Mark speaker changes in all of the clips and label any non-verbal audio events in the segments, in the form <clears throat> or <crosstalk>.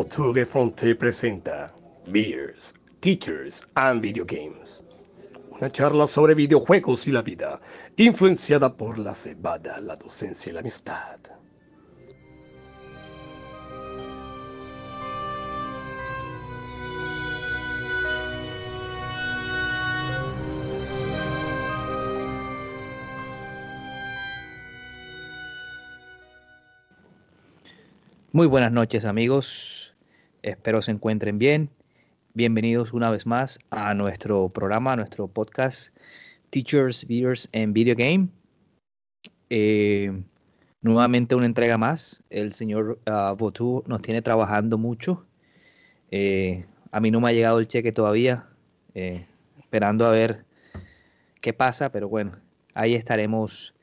Speaker 1: Voture Fronte presenta Beers, Teachers and Video Games. Una charla sobre videojuegos y la vida, influenciada por la cebada, la docencia y la amistad.
Speaker 2: Muy buenas noches amigos, espero se encuentren bien. Bienvenidos una vez más a nuestro programa, a nuestro podcast Teachers, Viewers and Video Game. Eh, nuevamente una entrega más. El señor uh, Botu nos tiene trabajando mucho. Eh, a mí no me ha llegado el cheque todavía, eh, esperando a ver qué pasa, pero bueno, ahí estaremos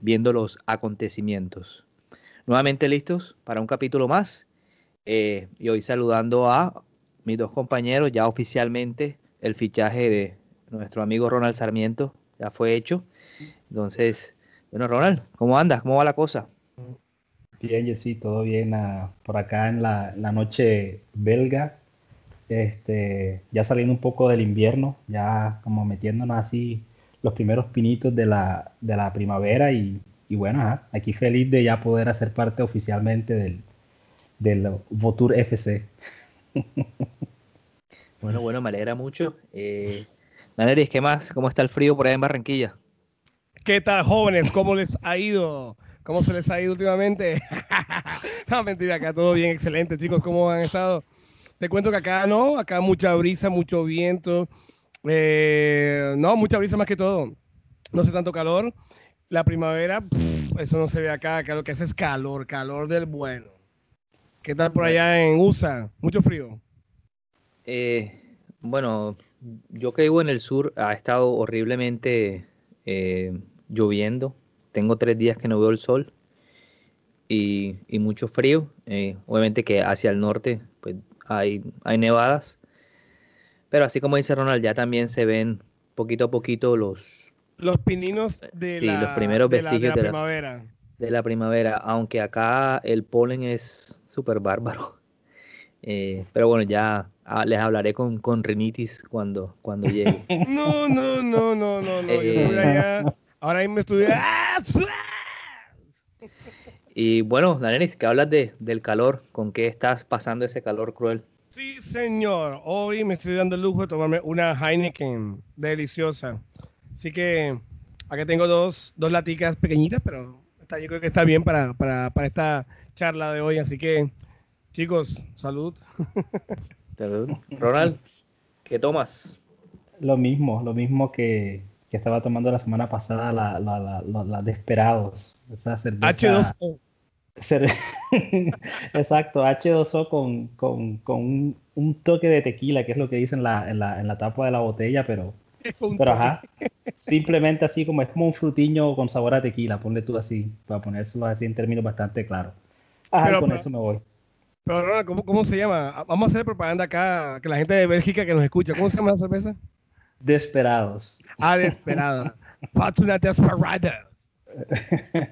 Speaker 2: viendo los acontecimientos nuevamente listos para un capítulo más. Eh, y hoy saludando a mis dos compañeros, ya oficialmente el fichaje de nuestro amigo Ronald Sarmiento ya fue hecho. Entonces, bueno, Ronald, ¿cómo andas? ¿Cómo va la cosa?
Speaker 3: Bien, Jessy, todo bien ah, por acá en la, la, noche belga. Este, ya saliendo un poco del invierno, ya como metiéndonos así los primeros pinitos de la, de la primavera y y bueno, aquí feliz de ya poder hacer parte oficialmente del, del Votur FC.
Speaker 2: bueno, bueno, me alegra mucho. Eh, ¿qué más? ¿Cómo está el frío por ahí en Barranquilla?
Speaker 4: ¿Qué tal, jóvenes? ¿Cómo les ha ido? ¿Cómo se les ha ido últimamente? <laughs> no, mentira, acá todo bien, excelente, chicos. ¿Cómo han estado? Te cuento que acá no, acá mucha brisa, mucho viento. Eh, no, mucha brisa más que todo. No hace tanto calor la primavera, eso no se ve acá, acá lo que hace es calor, calor del bueno. ¿Qué tal por allá en USA? ¿Mucho frío?
Speaker 2: Eh, bueno, yo que vivo en el sur ha estado horriblemente eh, lloviendo. Tengo tres días que no veo el sol y, y mucho frío. Eh, obviamente que hacia el norte pues hay, hay nevadas. Pero así como dice Ronald, ya también se ven poquito a poquito los,
Speaker 4: los pininos de,
Speaker 2: sí,
Speaker 4: la,
Speaker 2: los primeros
Speaker 4: de, la, de
Speaker 2: vestigios de la-
Speaker 4: primavera.
Speaker 2: de la primavera, aunque acá el polen es súper bárbaro. <laughs> Eh, pero bueno, ya ah, les hablaré con, con rinitis cuando, cuando llegue. <laughs>
Speaker 4: No, no, no, no, no, no. Yo
Speaker 2: Eh.
Speaker 4: estuve allá. Ahora mismo. ¡Ah! <laughs>
Speaker 2: Y bueno, Danelis, que hablas de, del calor, ¿con qué estás pasando ese calor cruel?
Speaker 4: Sí, señor. Hoy me estoy dando el lujo de tomarme una Heineken deliciosa. Así que acá tengo dos, dos laticas pequeñitas, pero está, yo creo que está bien para, para, para esta charla de hoy. Así que, chicos, <laughs> salud.
Speaker 2: Ronald, ¿qué tomas?
Speaker 3: Lo mismo, lo mismo que, que estaba tomando la semana pasada, la, la, la, la, Desperados. Esa cerveza.
Speaker 4: H2O.
Speaker 3: Cer- <laughs> Exacto, H2O con, con, con un, un toque de tequila, que es lo que dice en la, en la, en la tapa de la botella, pero, <laughs> pero ajá, simplemente así como es como un frutiño con sabor a tequila, ponle tú así, para ponérselo así en términos bastante claros. Ajá,
Speaker 4: Pero-
Speaker 3: con
Speaker 4: pero-
Speaker 3: eso me voy.
Speaker 4: Pero, Ronald, ¿cómo, ¿cómo se llama? Vamos a hacer propaganda acá, que la gente de Bélgica que nos escucha. ¿Cómo se llama la cerveza?
Speaker 3: Desperados.
Speaker 4: Ah, desesperada. <laughs> Patuna desesperada. <laughs>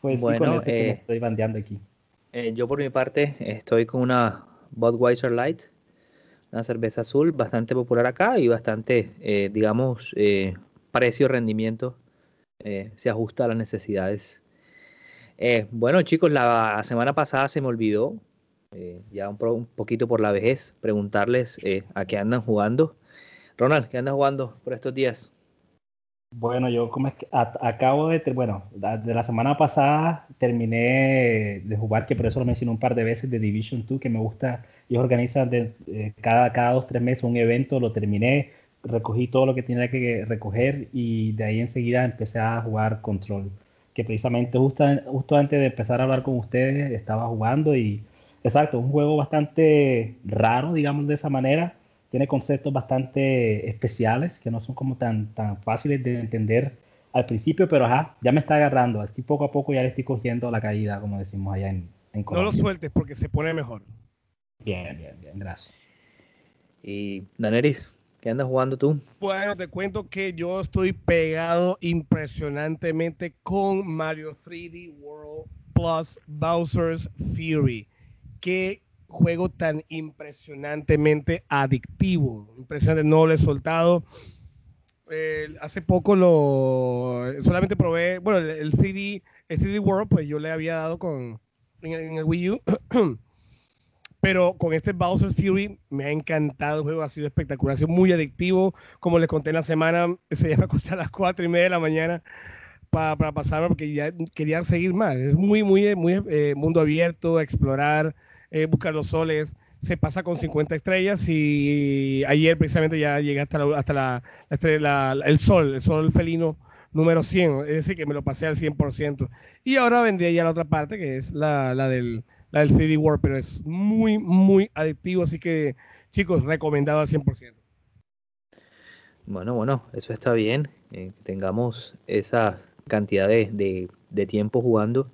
Speaker 3: Pues
Speaker 2: Bueno,
Speaker 3: sí, me
Speaker 2: eh,
Speaker 3: estoy bandeando aquí.
Speaker 2: Eh, yo por mi parte estoy con una Budweiser Light, una cerveza azul bastante popular acá y bastante, eh, digamos, eh, precio-rendimiento, eh, se ajusta a las necesidades. Bueno chicos, la semana pasada se me olvidó, ya un, un poquito por la vejez, preguntarles a qué andan jugando. Ronald, ¿qué andas jugando por estos días?
Speaker 3: Bueno, yo como es que a- acabo de, bueno, de la semana pasada terminé de jugar, que por eso lo mencioné un par de veces, de Division 2, que me gusta, ellos organizan de- eh, cada, cada dos, tres meses un evento, lo terminé, recogí todo lo que tenía que recoger y de ahí enseguida empecé a jugar Control, que precisamente justo, justo antes de empezar a hablar con ustedes estaba jugando y, exacto, un juego bastante raro, digamos de esa manera, tiene conceptos bastante especiales que no son como tan, tan fáciles de entender al principio, pero ajá, ya me está agarrando. Estoy poco a poco ya le estoy cogiendo la caída, como decimos allá en, en
Speaker 4: No
Speaker 3: Colombia.
Speaker 4: lo sueltes porque se pone mejor.
Speaker 3: Bien, bien, bien, gracias.
Speaker 2: Y Daneris, ¿qué andas jugando tú?
Speaker 4: Bueno, te cuento que yo estoy pegado impresionantemente con Mario 3D World Plus Bowser's Fury. Qué juego tan impresionantemente adictivo. Impresionante, no lo he soltado. Eh, hace poco lo solamente probé, bueno, el, el, CD, el CD World, pues yo le había dado con en en el Wii U. <clears throat> Pero con este Bowser's Fury me ha encantado el juego, ha sido espectacular, ha sido muy adictivo. Como les conté en la semana, <laughs> se llama a las 4 y media de la mañana para, para pasarlo porque ya quería seguir más. Es muy, muy, muy eh, mundo abierto, explorar, eh, buscar los soles. Se pasa con 50 estrellas y ayer precisamente ya llegué hasta, la, hasta la, la estrella, la, el sol, el sol felino número 100, es decir, que me lo pasé al 100%. Y ahora vendría ya la otra parte, que es la, del la del CD World, pero es muy, muy adictivo, así que chicos, recomendado al 100%.
Speaker 2: Bueno, bueno, eso está bien, eh, que tengamos esa cantidad de, de, de tiempo jugando.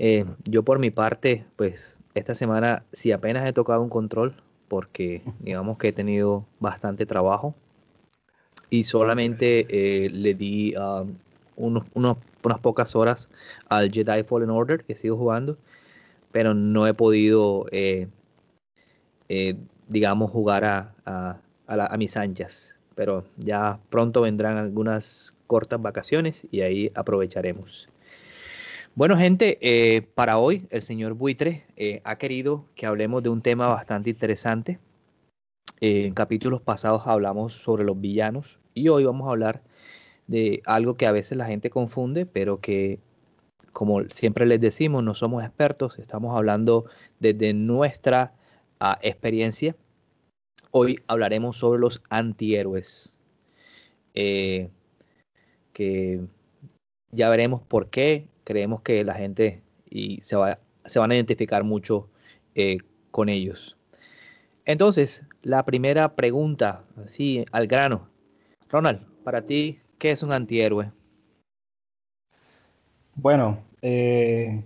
Speaker 2: Eh, yo por mi parte, pues esta semana si apenas he tocado un control, porque <laughs> digamos que he tenido bastante trabajo y solamente eh, le di um, unos, unos, unas pocas horas al Jedi Fallen Order que sigo jugando pero no he podido, eh, eh, digamos, jugar a, a, a, la, a, mis anchas. Pero ya pronto vendrán algunas cortas vacaciones y ahí aprovecharemos. Bueno, gente, eh, para hoy el señor Buitre eh, ha querido que hablemos de un tema bastante interesante. Eh, en capítulos pasados hablamos sobre los villanos y hoy vamos a hablar de algo que a veces la gente confunde, pero que como siempre les decimos, no somos expertos, estamos hablando desde nuestra uh, experiencia. Hoy hablaremos sobre los antihéroes, que ya veremos por qué creemos que la gente y se, va, se van a identificar mucho eh, con ellos. Entonces, la primera pregunta, así al grano. Ronald, para ti, ¿qué es un antihéroe?
Speaker 3: Bueno, eh,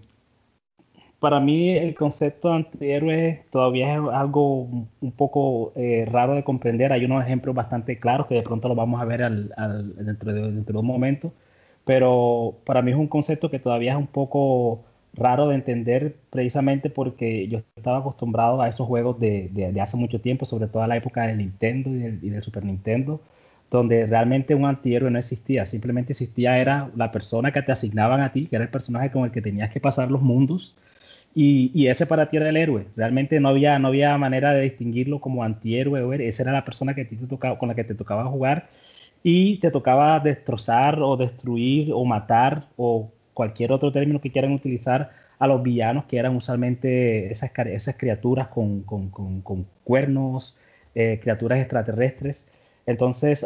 Speaker 3: para mí el concepto de antihéroe todavía es algo un poco eh, raro de comprender. Hay unos ejemplos bastante claros que de pronto lo vamos a ver al, al, dentro, de, dentro, de, un momento, pero para mí es un concepto que todavía es un poco raro de entender precisamente porque yo estaba acostumbrado a esos juegos de, de, hace mucho tiempo, sobre todo a la época del Nintendo y del, Super Nintendo, donde realmente un antihéroe no existía, simplemente existía era la persona que te asignaban a ti, que era el personaje con el que tenías que pasar los mundos, y, y ese para ti era el héroe. Realmente no había, no había manera de distinguirlo como antihéroe esa era la persona que te tocaba, con la que te tocaba jugar y te tocaba destrozar o destruir o matar o cualquier otro término que quieran utilizar a los villanos, que eran usualmente esas, esas criaturas con, con, con, con cuernos, eh, criaturas extraterrestres. Entonces,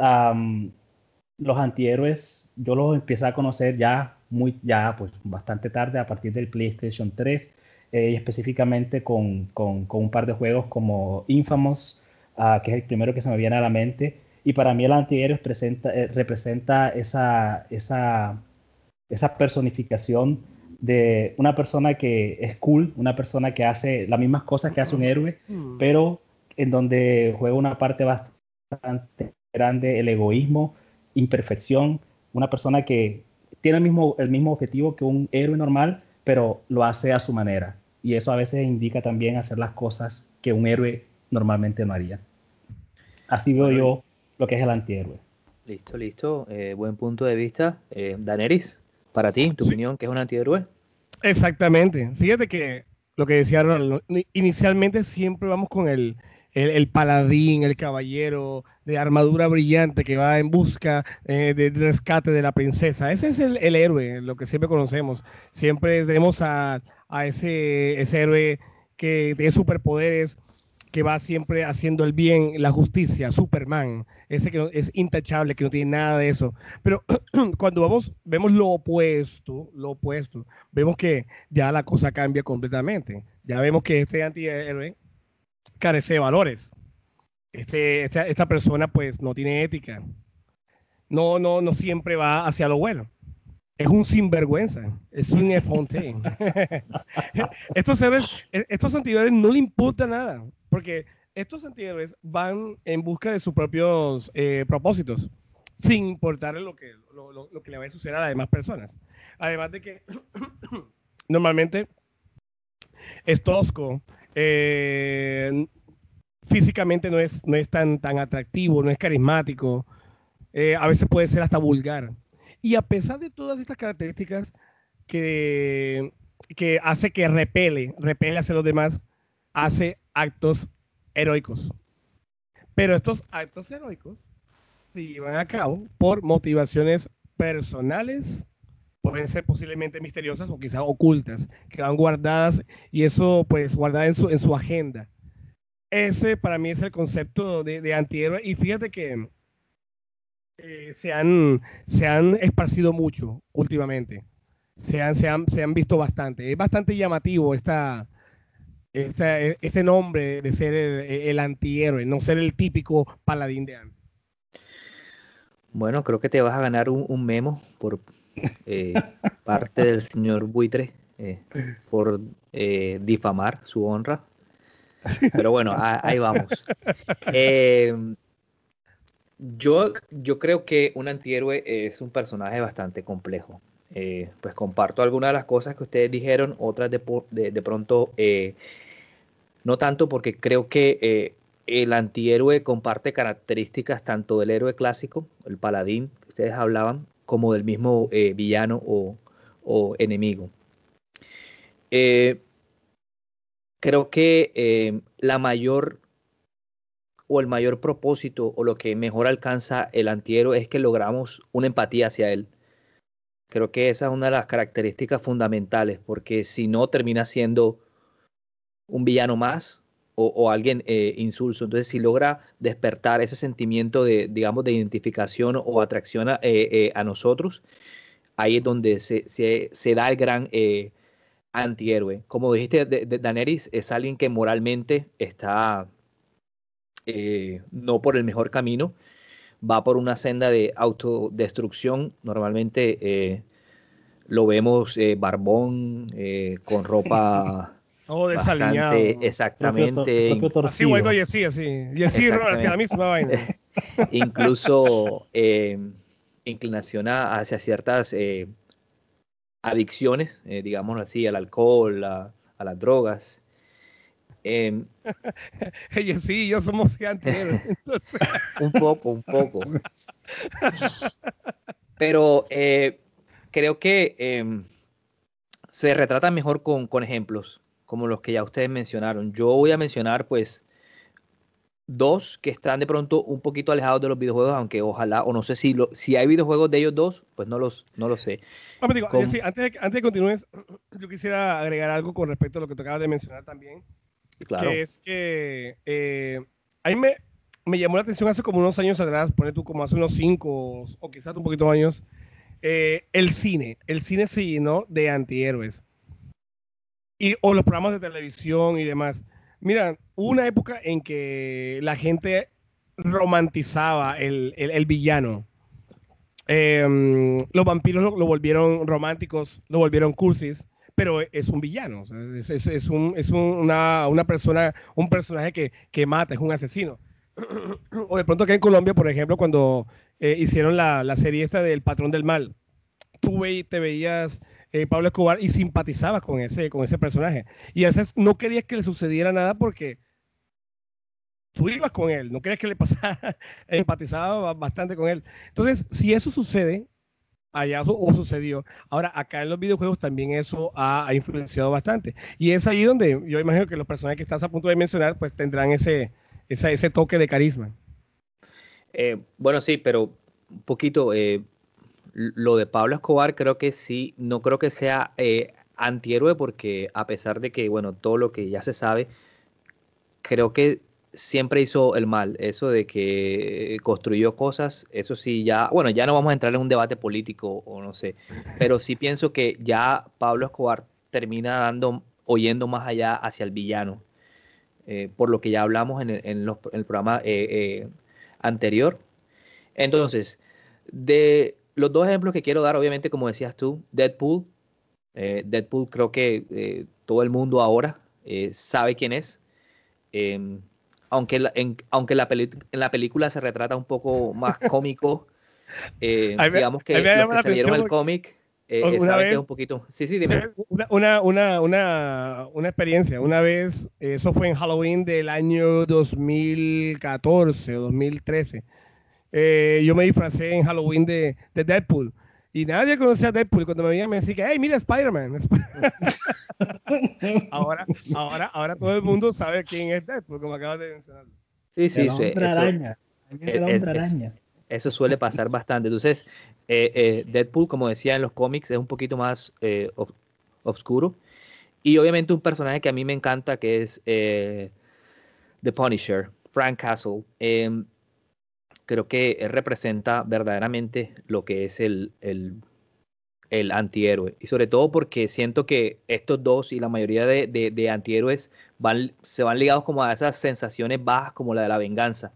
Speaker 3: los antihéroes yo los empecé a conocer ya muy ya pues bastante tarde a partir del PlayStation 3 eh, y específicamente con, con, con, un par de juegos como Infamous, uh, que es el primero que se me viene a la mente. Y para mí el antihéroe presenta, eh, representa esa, esa, esa personificación de una persona que es cool, una persona que hace las mismas cosas que hace un héroe, pero en donde juega una parte bastante grande el egoísmo, imperfección, una persona que tiene el mismo, el mismo objetivo que un héroe normal, pero lo hace a su manera. Y eso a veces indica también hacer las cosas que un héroe normalmente no haría. Así veo yo lo que es el antihéroe.
Speaker 2: Listo, listo. Eh, buen punto de vista. Eh, Daneris, para ti, tu sí. opinión, ¿qué es un antihéroe?
Speaker 4: Exactamente. Fíjate que lo que decía Ronald, inicialmente siempre vamos con el, el, el, paladín, el caballero de armadura brillante que va en busca eh, del de rescate de la princesa. Ese es el, el, héroe, lo que siempre conocemos. Siempre tenemos a, a ese, ese, héroe que tiene superpoderes, que va siempre haciendo el bien, la justicia, Superman, ese que es intachable, que no tiene nada de eso. Pero <clears throat> cuando vamos, vemos lo opuesto, lo opuesto, vemos que ya la cosa cambia completamente. Ya vemos que este antihéroe carece de valores. Este, esta, esta, persona pues no tiene ética. No, no, no siempre va hacia lo bueno. Es un sinvergüenza. Es un efonte. <laughs> estos héroes, estos antihéroes no le importa nada. Porque estos antihéroes van en busca de sus propios eh, propósitos. Sin importarle lo que, lo, lo, lo que le va a suceder a las demás personas. Además de que <coughs> normalmente es tosco Eh, físicamente no es, no es tan, tan atractivo, no es carismático. Eh, a veces puede ser hasta vulgar. Y a pesar de todas estas características que, que hace que repele, repele hacia los demás, hace actos heroicos. Pero estos actos heroicos se llevan a cabo por motivaciones personales, pueden ser posiblemente misteriosas o quizás ocultas, que van guardadas y eso pues guardada en su, en su agenda. Ese para mí es el concepto de, de antihéroe y fíjate que eh, se, han, se han esparcido mucho últimamente. Se han, se, han, se han visto bastante. Es bastante llamativo esta, esta, este nombre de ser el, el antihéroe, no ser el típico paladín de antes.
Speaker 2: Bueno, creo que te vas a ganar un, un memo por eh, <laughs> parte del señor Buitre eh, por eh, difamar su honra. <laughs> Pero bueno, a, ahí vamos. <laughs> Yo, yo creo que un antihéroe es un personaje bastante complejo. Eh, pues comparto algunas de las cosas que ustedes dijeron, otras de, pronto eh, no tanto porque creo que eh, el antihéroe comparte características tanto del héroe clásico, el paladín que ustedes hablaban, como del mismo villano o, o enemigo. Creo que la mayor o el mayor propósito o lo que mejor alcanza el antihéroe es que logramos una empatía hacia él. Creo que esa es una de las características fundamentales, porque si no termina siendo un villano más o, alguien eh, insulso. Entonces, si logra despertar ese sentimiento de, digamos, de identificación o atracción a, eh, eh, nosotros, ahí es donde se, se, da el gran antihéroe. Como dijiste, de, Daenerys es alguien que moralmente está eh, no por el mejor camino, va por una senda de autodestrucción. Normalmente eh, lo vemos eh, barbón, eh, con ropa <laughs>
Speaker 4: Oh, desaliñado.
Speaker 2: exactamente.
Speaker 3: Propio, propio
Speaker 4: Así, bueno, y así, así. Y así, hacia la misma vaina. <laughs>
Speaker 2: incluso eh, inclinación a- hacia ciertas eh, adicciones, eh, digámoslo así, al alcohol, a, a las drogas. <laughs> Eh,
Speaker 4: Y sí, yo somos antihéroes. <laughs> Entonces,
Speaker 2: un poco, un poco. Pero eh, creo que eh, se retrata mejor con, con ejemplos, como los que ya ustedes mencionaron. Yo voy a mencionar, pues, dos que están de pronto un poquito alejados de los videojuegos, aunque ojalá, o no sé si, lo, si hay videojuegos de ellos dos, pues no los, no lo sé.
Speaker 4: Pero digo,
Speaker 2: Con-
Speaker 4: sí, antes, de, antes de que continúes, yo quisiera agregar algo con respecto a lo que tú acabas de mencionar también.
Speaker 2: Claro.
Speaker 4: que es que eh, a mí me, me llamó la atención hace como unos años atrás, pone tú como hace unos cinco o, quizás un poquito años, eh, el cine. El cine se llenó de antihéroes. Y, o los programas de televisión y demás. Mira, hubo una época en que la gente romantizaba el, el- el villano. Eh, los vampiros lo, lo volvieron románticos, lo volvieron cursis, pero es un villano, es, es- un- es un- una, una persona, un personaje que, que mata, es un asesino. <clears throat> o de pronto acá en Colombia, por ejemplo, cuando eh, hicieron la, la serie esta del Patrón del Mal, tú ve- te veías eh, Pablo Escobar y simpatizabas con ese, con ese personaje. Y a veces no querías que le sucediera nada porque tú ibas con él, no querías que le <laughs> pasara, empatizaba bastante con él. Entonces, si eso sucede, allá o sucedió. Ahora, acá en los videojuegos también eso ha, ha influenciado bastante. Y es ahí donde yo imagino que los personajes que estás a punto de mencionar, pues tendrán ese, ese toque de carisma.
Speaker 2: Eh, bueno, sí, pero un poquito eh, lo de Pablo Escobar creo que sí, no creo que sea eh, antihéroe porque a pesar de que, bueno, todo lo que ya se sabe, creo que siempre hizo el mal, eso de que construyó cosas, eso sí ya, bueno, ya no vamos a entrar en un debate político o no sé, pero sí pienso que ya Pablo Escobar termina dando, oyendo más allá hacia el villano, eh, por lo que ya hablamos en el, en los- en el programa eh, eh, anterior. Entonces, de los dos ejemplos que quiero dar, obviamente, como decías tú, Deadpool. eh, Deadpool creo que eh, todo el mundo ahora eh, sabe quién es. Eh, aunque la, en, aunque la peli- en la película se retrata un poco más <laughs> cómico, eh,
Speaker 4: me-
Speaker 2: digamos que los que se
Speaker 4: atención
Speaker 2: el cómic, Eh,
Speaker 4: Una
Speaker 2: saben que
Speaker 4: vez-
Speaker 2: es un poquito. Sí, sí, dime.
Speaker 4: Una, una, una, una, una experiencia. Una vez, eso fue en Halloween del año 2014 o 2013. Eh, yo me disfracé en Halloween de, de Deadpool. Y nadie conocía a Deadpool. Y cuando me veían me decían, que, hey, mira Spider-Man. <laughs> ahora, ahora, ahora todo el mundo sabe quién es Deadpool, como acabas de mencionar.
Speaker 2: Sí, sí,
Speaker 3: el
Speaker 2: sí,
Speaker 3: hombre
Speaker 2: eso-
Speaker 3: araña.
Speaker 2: Es-
Speaker 3: araña.
Speaker 2: Eso suele pasar bastante. Entonces, eh, eh, Deadpool, como decía en los cómics, es un poquito más eh, ob- oscuro. Y obviamente un personaje que a mí me encanta, que es eh, The Punisher, Frank Castle. Creo que representa verdaderamente lo que es el, el, el antihéroe. Y sobre todo porque siento que estos dos y la mayoría de, de- antihéroes van, se van ligados como a esas sensaciones bajas como la de la venganza.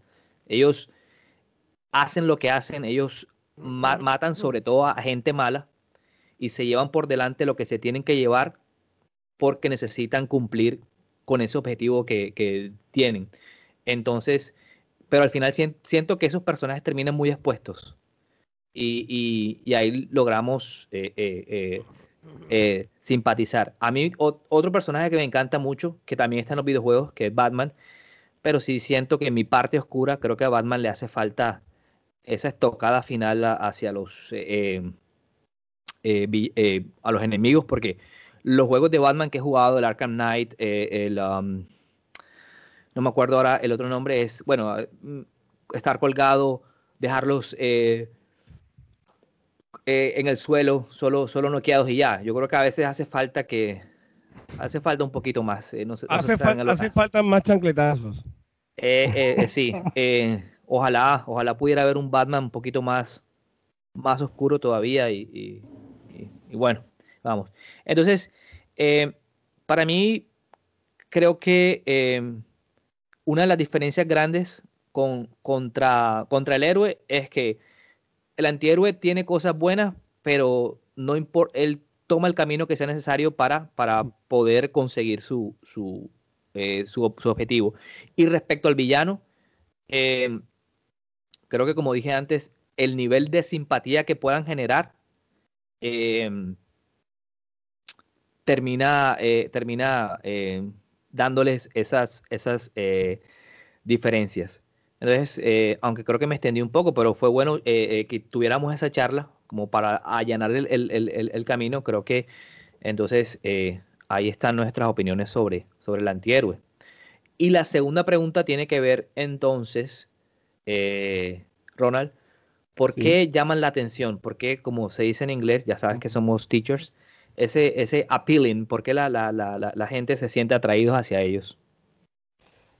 Speaker 2: Ellos hacen lo que hacen, ellos ma- matan sobre todo a gente mala y se llevan por delante lo que se tienen que llevar porque necesitan cumplir con ese objetivo que, que tienen. Entonces, pero al final sien- siento que esos personajes terminan muy expuestos y, ahí logramos eh, eh, eh, simpatizar. A mí otro personaje que me encanta mucho, que también está en los videojuegos, que es Batman, pero sí siento que en mi parte oscura creo que a Batman le hace falta esa estocada final hacia los los enemigos, porque los juegos de Batman que he jugado, el Arkham Knight, el um, no me acuerdo ahora el otro nombre es, bueno, mm, estar colgado, dejarlos eh, eh, en el suelo, solo, solo noqueados y ya. Yo creo que a veces hace falta que hace falta un poquito más. eh, no no
Speaker 4: Hace, fal- falta más chancletazos.
Speaker 2: eh, eh, eh, sí, ojalá, ojalá pudiera haber un Batman un poquito más, más oscuro todavía y, y- y- y bueno, vamos. Entonces, para mí, creo que una de las diferencias grandes con, contra, contra el héroe es que el antihéroe tiene cosas buenas, pero no importa, él toma el camino que sea necesario para, para poder conseguir su, su, eh, su, su objetivo. Y respecto al villano, eh, creo que como dije antes, el nivel de simpatía que puedan generar eh, termina, eh, termina eh, dándoles esas, esas eh, diferencias. Entonces, eh, aunque creo que me extendí un poco, pero fue bueno eh, que tuviéramos esa charla como para allanar el, el- el- el- camino. Creo que entonces ahí están nuestras opiniones sobre, sobre el antihéroe. Y la segunda pregunta tiene que ver entonces, Ronald, ¿por
Speaker 3: Sí.
Speaker 2: qué llaman la atención? ¿Por qué, como se dice en inglés, ya sabes que somos teachers, ese, ese appealing, por qué la, la, la, la, gente se siente atraídos hacia ellos?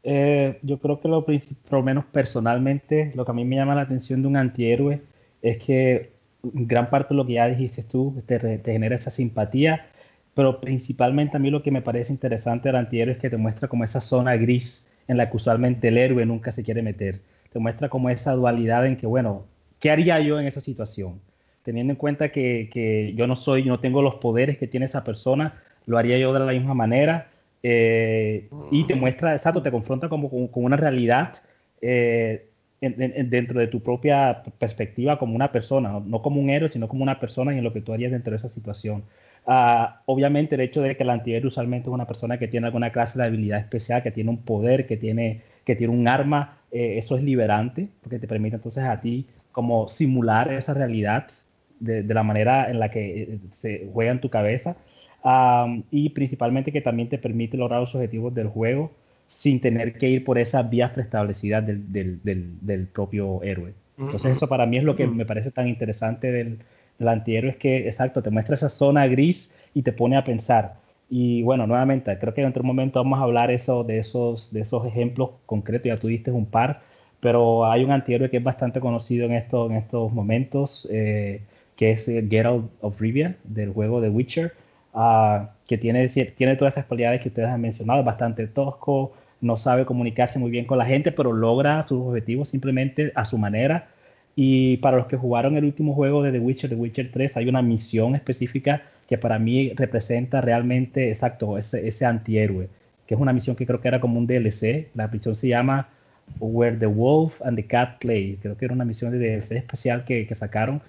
Speaker 3: Eh, yo creo que lo por lo menos personalmente, lo que a mí me llama la atención de un antihéroe es que gran parte de lo que ya dijiste tú te genera esa simpatía, pero principalmente a mí lo que me parece interesante del antihéroe es que te muestra como esa zona gris en la que usualmente el héroe nunca se quiere meter. Te muestra como esa dualidad en que, bueno, ¿qué haría yo en esa situación? Teniendo en cuenta que, que yo no soy, no tengo los poderes que tiene esa persona, lo haría yo de la misma manera. eh, y te muestra, exacto, te confronta como con, con una realidad eh, en- en- dentro de tu propia perspectiva como una persona, no, no como un héroe, sino como una persona y en lo que tú harías dentro de esa situación. Ah, obviamente el hecho de que el antihéroe usualmente es una persona que tiene alguna clase de habilidad especial, que tiene un poder, que tiene, que tiene un arma, eh, eso es liberante, porque te permite entonces a ti como simular esa realidad de, de la manera en la que eh, se juega en tu cabeza. Um, y principalmente que también te permite lograr los objetivos del juego sin tener que ir por esas vías preestablecidas del, del, del, del propio héroe. Entonces eso para mí es lo que me parece tan interesante del, del antihéroe, es que, exacto, te muestra esa zona gris y te pone a pensar. Y bueno, nuevamente, creo que en otro momento vamos a hablar eso, de, esos, de esos ejemplos concretos, ya tú diste un par, pero hay un antihéroe que es bastante conocido en, esto, en estos momentos, eh, que es eh, Geralt of Rivia, del juego de Witcher, uh, que tiene, tiene todas esas cualidades que ustedes han mencionado, bastante tosco, no sabe comunicarse muy bien con la gente, pero logra sus objetivos simplemente a su manera. Y para los que jugaron el último juego de The Witcher, The Witcher 3, hay una misión específica que para mí representa realmente, exacto, ese, ese antihéroe, que es una misión que creo que era como un DLC. La misión se llama Where the Wolf and the Cat Play. Creo que era una misión de DLC especial que sacaron.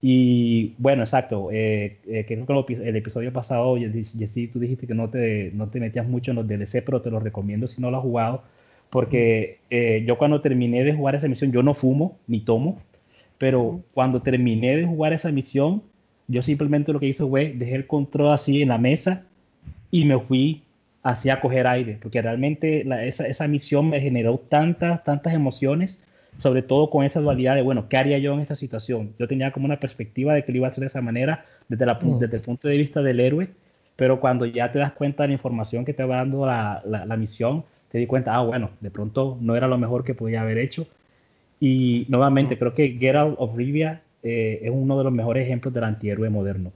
Speaker 3: Y bueno, exacto. Eh, eh, creo que el episodio pasado, Jessy, tú dijiste que no te, no te metías mucho en los DLC, pero te lo recomiendo si no lo has jugado. Porque eh, yo cuando terminé de jugar esa misión, yo no fumo ni tomo, pero cuando terminé de jugar esa misión, yo simplemente lo que hice fue dejé el control así en la mesa y me fui así a coger aire, porque realmente esa, esa misión me generó tantas, tantas emociones sobre todo con esa dualidad de, bueno, ¿qué haría yo en esta situación? Yo tenía como una perspectiva de que lo iba a hacer de esa manera desde, la, mm. desde el punto de vista del héroe, pero cuando ya te das cuenta de la información que te va dando la, la, misión, te di cuenta, ah, bueno, de pronto no era lo mejor que podía haber hecho. Y nuevamente, mm. creo que Geralt of Rivia eh, es uno de los mejores ejemplos del antihéroe moderno.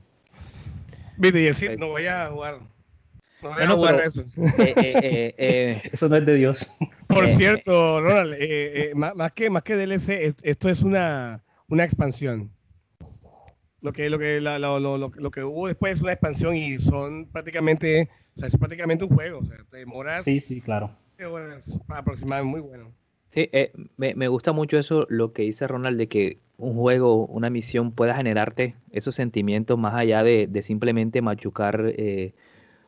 Speaker 4: Viste, y decir, no voy a jugar no voy a eso. <laughs>
Speaker 3: Eh, eh, eh, <laughs> eso no es de Dios.
Speaker 4: Por cierto, Ronald, más, que, más que DLC, esto es una, una expansión. Lo que, lo, que, lo, lo, que hubo después es una expansión y son prácticamente, o sea, es prácticamente un juego. O sea, te demoras.
Speaker 3: Sí, sí, claro.
Speaker 4: Aproximadamente muy bueno.
Speaker 2: Sí, me, me, gusta mucho eso, lo que dice Ronald, de que un juego, una misión pueda generarte esos sentimientos más allá de, de simplemente machucar eh,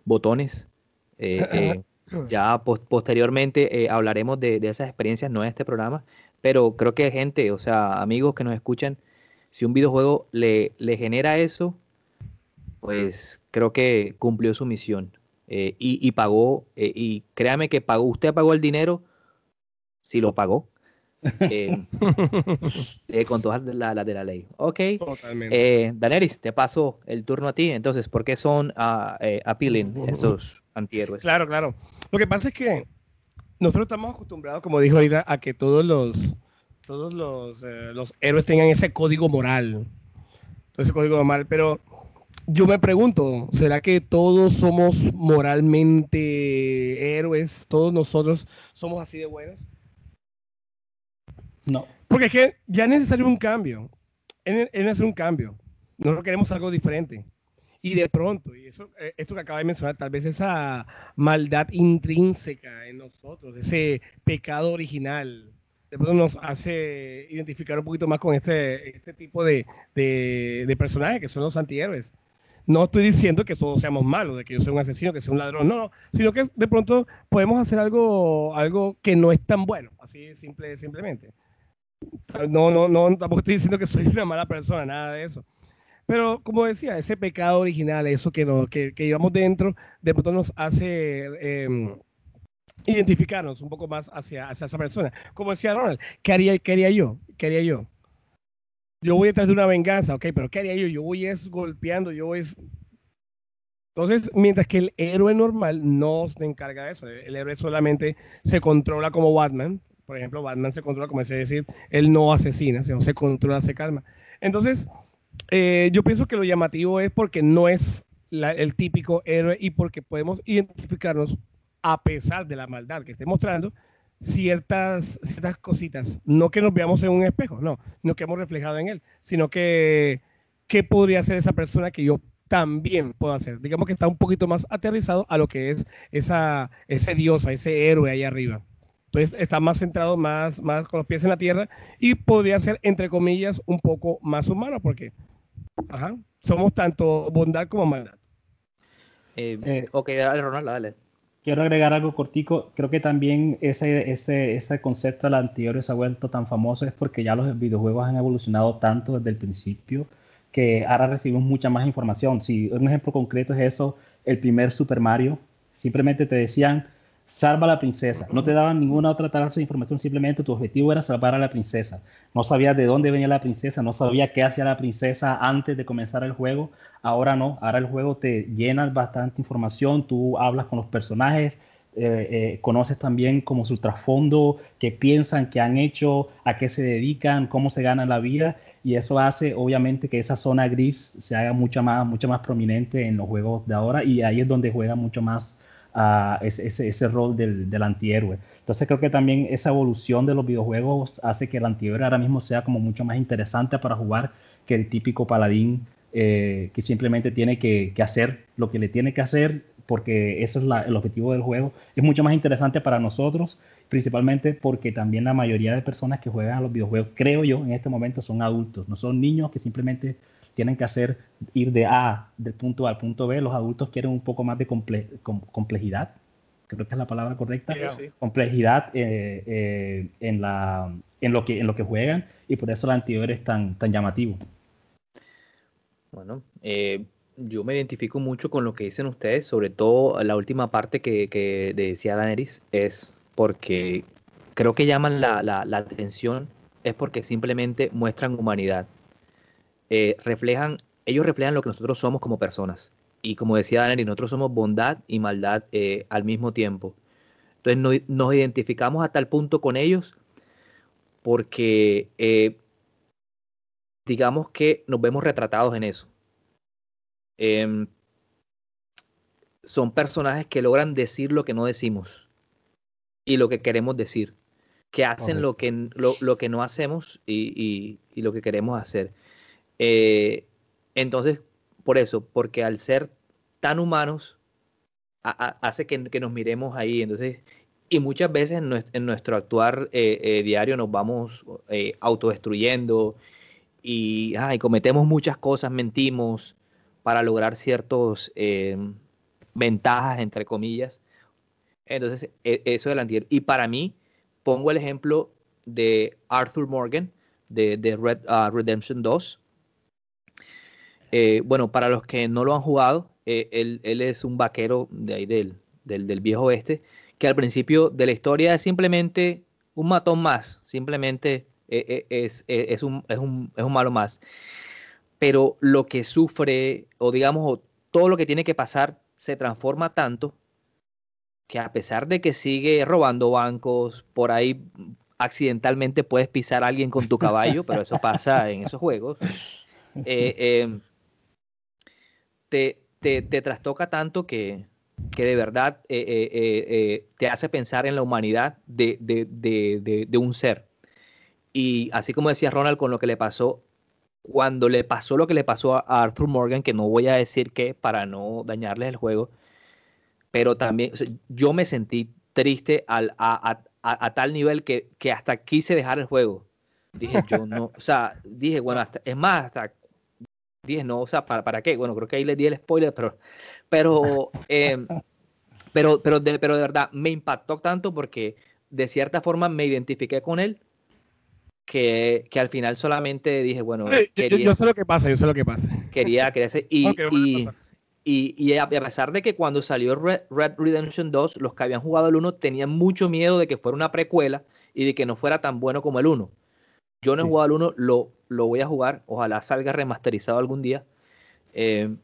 Speaker 2: botones. Eh, <clears throat> eh, ya posteriormente eh, hablaremos de, esas experiencias, no en este programa, pero creo que gente, o sea, amigos que nos escuchan, si un videojuego le, le genera eso, pues creo que cumplió su misión y, y, pagó, y créame que pagó, usted pagó el dinero, si lo pagó, <laughs> con todas las de la ley. Ok. Eh, Daneris, te paso el turno a ti. Entonces, ¿por qué son uh, appealing estos antihéroes?
Speaker 4: Claro, claro. Lo que pasa es que nosotros estamos acostumbrados, como dijo ahorita, a que todos los todos los, eh, los héroes tengan ese código moral. Ese código moral, pero yo me pregunto, ¿será que todos somos moralmente héroes? ¿Todos nosotros somos así de buenos?
Speaker 3: No.
Speaker 4: Porque es que ya es necesario un cambio. Es necesario un cambio. Nosotros queremos algo diferente. Y de pronto, y eso, eh, esto que acaba de mencionar, tal vez esa maldad intrínseca en nosotros, ese pecado original, de pronto nos hace identificar un poquito más con este, este tipo de, de, personajes que son los antihéroes. No estoy diciendo que todos seamos malos, de que yo sea un asesino, que sea un ladrón, no, no, sino que de pronto podemos hacer algo, algo que no es tan bueno, así simple, simplemente. No, no, no, tampoco estoy diciendo que soy una mala persona, nada de eso. Pero como decía, ese pecado original, eso que, no, que, llevamos dentro, de pronto nos hace em, identificarnos un poco más hacia, hacia, esa persona. Como decía Ronald, ¿qué haría, qué haría yo? ¿Qué haría yo? Yo voy detrás de una venganza, ok, pero ¿qué haría yo? Yo voy es golpeando, yo voy es... Entonces, mientras que el héroe normal no se encarga de eso, el héroe solamente se controla como Batman, por ejemplo, Batman se controla, como decía decir, él no asesina, sino se controla, se calma. Entonces, eh, yo pienso que lo llamativo es porque no es el típico héroe y porque podemos identificarnos a pesar de la maldad que esté mostrando ciertas, ciertas cositas. No que nos veamos en un espejo, no, no que hemos reflejado en él, sino que qué podría hacer esa persona que yo también puedo hacer. Digamos que está un poquito más aterrizado a lo que es esa, ese diosa, ese héroe ahí arriba. Entonces está más centrado, más, más con los pies en la tierra y podría ser, entre comillas, un poco más humano porque somos tanto bondad como maldad.
Speaker 2: Eh, eh, ok, dale, Ronald, dale.
Speaker 3: Quiero agregar algo cortico. Creo que también ese, ese, ese concepto del antihéroe se ha vuelto tan famoso es porque ya los videojuegos han evolucionado tanto desde el principio que ahora recibimos mucha más información. Si un ejemplo concreto es eso, el primer Super Mario, simplemente te decían, salva a la princesa. No te daban ninguna otra tasa de información, simplemente tu objetivo era salvar a la princesa. No sabías de dónde venía la princesa, no sabías qué hacía la princesa antes de comenzar el juego. Ahora no, ahora el juego te llena bastante información, tú hablas con los personajes, eh, eh, conoces también como su trasfondo, qué piensan, qué han hecho, a qué se dedican, cómo se ganan la vida y eso hace obviamente que esa zona gris se haga mucho más, mucho más prominente en los juegos de ahora y ahí es donde juega mucho más ese, ese, rol del, del, antihéroe. Entonces creo que también esa evolución de los videojuegos hace que el antihéroe ahora mismo sea como mucho más interesante para jugar que el típico paladín eh, que simplemente tiene que, hacer lo que le tiene que hacer, porque ese es el objetivo del juego. Es mucho más interesante para nosotros, principalmente porque también la mayoría de personas que juegan a los videojuegos, creo yo, en este momento son adultos, no son niños que simplemente tienen que hacer ir de A, del punto A al punto B. Los adultos quieren un poco más de complejidad, creo que es la palabra correcta, complejidad eh, eh, en, la, en, lo que, en lo que juegan y por eso el anterior es tan, tan llamativo.
Speaker 2: Bueno, eh, yo me identifico mucho con lo que dicen ustedes, sobre todo la última parte que, decía Daneris, es porque creo que llaman la, atención, es porque simplemente muestran humanidad. Eh, reflejan, ellos reflejan lo que nosotros somos como personas. Y como decía Daneris, nosotros somos bondad y maldad eh, al mismo tiempo. Entonces nos identificamos a tal punto con ellos porque eh, digamos que nos vemos retratados en eso. Em, son personajes que logran decir lo que no decimos y lo que queremos decir, que hacen lo que, lo, que no hacemos y, lo que queremos hacer. Eh, entonces, por eso, porque al ser tan humanos, hace que, nos miremos ahí. Entonces, y muchas veces en, nuestro, actuar eh, eh, diario nos vamos autodestruyendo y, cometemos muchas cosas, mentimos, para lograr ciertas eh, ventajas, entre comillas. Entonces, e, eso del antihéroe. Y para mí, pongo el ejemplo de Arthur Morgan, de, Red, uh, Redemption 2. Eh, bueno, para los que no lo han jugado, eh, él, es un vaquero de ahí del, del, viejo oeste, que al principio de la historia es simplemente un matón más, simplemente es, es, un, es, un, es un malo más. Pero lo que sufre o digamos todo lo que tiene que pasar se transforma tanto que a pesar de que sigue robando bancos, por ahí accidentalmente puedes pisar a alguien con tu caballo, pero eso pasa en esos juegos, <laughs> eh, te, te, trastoca tanto que, que de verdad eh, eh, te hace pensar en la humanidad de, de, de, de, un ser. Y así como decía Ronald con lo que le pasó cuando le pasó lo que le pasó a Arthur Morgan, que no voy a decir qué para no dañarles el juego, pero también yo me sentí triste al, a, tal nivel que, hasta quise dejar el juego. Dije, yo no, o sea, dije, bueno, es más, hasta dije, no, o sea, ¿para, para qué? Bueno, creo que ahí les di el spoiler, pero, pero, <laughs> em, pero, pero, de, pero de verdad me impactó tanto porque de cierta forma me identifiqué con él que, al final solamente dije, bueno,
Speaker 4: yo, sé lo que pasa, yo sé lo que pasa.
Speaker 2: Quería, quería y, y, y, a pesar de que cuando salió Red, Redemption 2, los que habían jugado el 1 tenían mucho miedo de que fuera una precuela y de que no fuera tan bueno como el 1. Yo no he jugado el 1, lo, lo voy a jugar, ojalá salga remasterizado algún día. Eh,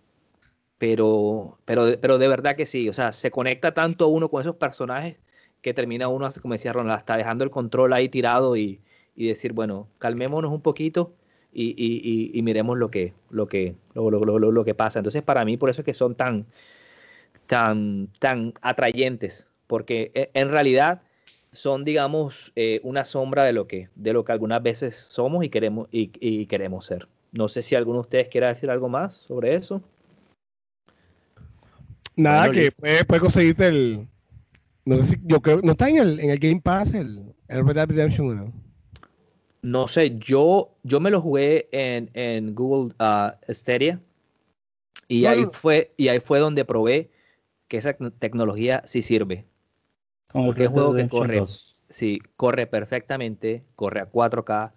Speaker 2: pero, pero, pero de verdad que sí, o sea, se conecta tanto uno con esos personajes que termina uno, como decía Ronald, hasta dejando el control ahí tirado y, y decir, bueno, calmémonos un poquito y, y, y, miremos lo que, lo, que, lo, lo, lo, que pasa. Entonces, para mí, por eso es que son tan, tan, tan atrayentes, porque e, en realidad son, digamos, eh, una sombra de lo que, de lo que algunas veces somos y queremos, y, y, queremos ser. No sé si alguno de ustedes quiera decir algo más sobre eso.
Speaker 4: Nada, que puedes puede conseguirte el. No sé si. Yo creo. No está en el, en el Game Pass el, el Red Dead Redemption 1.
Speaker 2: No sé, yo, yo me lo jugué en, en Google uh, Stadia y ahí fue y ahí fue donde probé que esa tecnología sí sirve. Porque es juego que corre, sí, corre perfectamente, corre a 4K,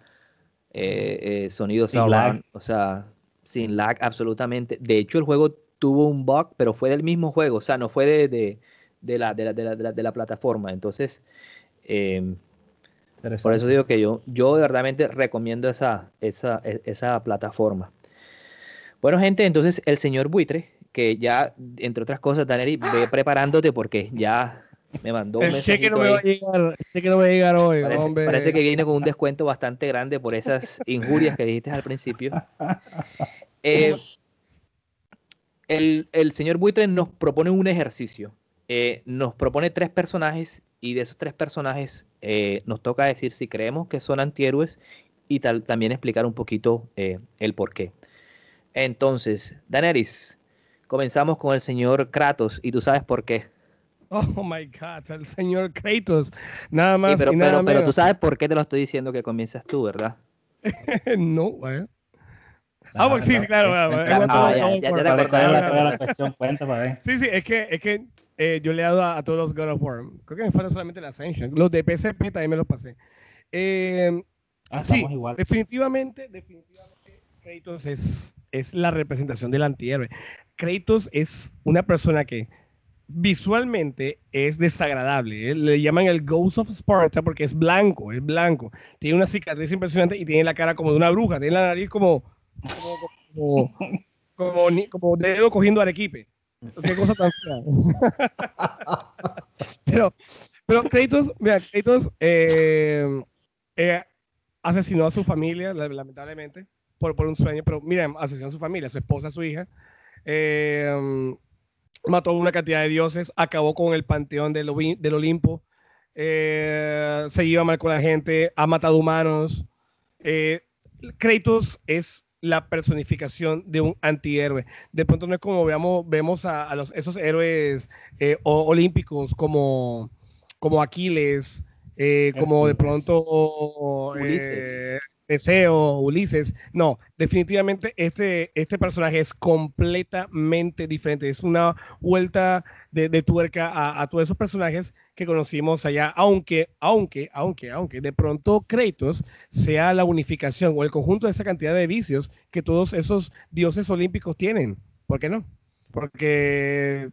Speaker 2: eh, eh, sonido sin lag. o sea, sin lag absolutamente. De hecho, el juego tuvo un bug, pero fue del mismo juego, o sea, no fue de, de, de la, de, la, de, la, de, la, plataforma. Entonces, eh, por eso digo que yo, yo verdaderamente recomiendo esa, esa, e, esa plataforma. Bueno, gente, entonces el señor Buitre, que ya, entre otras cosas, Daneri, ve preparándote porque ya me mandó un
Speaker 4: el cheque no me va a llegar, el cheque no me va a llegar hoy,
Speaker 2: parece,
Speaker 4: hombre.
Speaker 2: Parece que viene con un descuento bastante grande por esas injurias que dijiste al principio. <laughs> Eh, el, el, señor Buitre nos propone un ejercicio. Eh, nos propone tres personajes y de esos tres personajes eh, nos toca decir si creemos que son antihéroes y también explicar un poquito el por qué. Entonces, Daenerys, Comenzamos con el señor Kratos y tú sabes por qué.
Speaker 4: Oh my God, el señor Kratos. Nada más
Speaker 2: pero,
Speaker 4: y nada
Speaker 2: pero,
Speaker 4: menos.
Speaker 2: pero tú sabes por qué te lo estoy diciendo que comienzas tú, ¿verdad?
Speaker 4: no, güey. Ah, pues sí, sí, claro.
Speaker 2: Ah.
Speaker 4: Sí, sí, es que, es que eh, yo le he dado a, a todos los God of War. Creo que me falta solamente la Ascension. Los de PSP también me los pasé. Eh,
Speaker 3: Ah,
Speaker 4: sí,
Speaker 3: igual.
Speaker 4: definitivamente, definitivamente, Kratos es, es la representación del antihéroe. Kratos es una persona que visualmente es desagradable. ¿eh? Le llaman el Ghost of Sparta porque es blanco, es blanco. Tiene una cicatriz impresionante y tiene la cara como de una bruja. Tiene la nariz como, como, como, <laughs> como, como dedo cogiendo arequipe. Qué cosa tan fea. <laughs> pero, pero Kratos, mira, Kratos eh, eh, asesinó a su familia, la- lamentablemente, por, por un sueño, pero mira, asesinó a su familia, a su esposa, a su hija. Eh, mató una cantidad de dioses, acabó con el panteón del, Olimpo, eh, se iba mal con la gente, ha matado humanos. Eh, Kratos es la personificación de un antihéroe. De pronto no es como veamos, vemos a, a los, esos héroes eh, olímpicos como, como Aquiles, eh, como de pronto
Speaker 2: Ulises.
Speaker 4: Teseo, Ulises. No, definitivamente este, este personaje es completamente diferente. Es una vuelta de, tuerca a, a todos esos personajes que conocimos allá, aunque, aunque, aunque, aunque de pronto Kratos sea la unificación o el conjunto de esa cantidad de vicios que todos esos dioses olímpicos tienen. ¿Por qué no? Porque,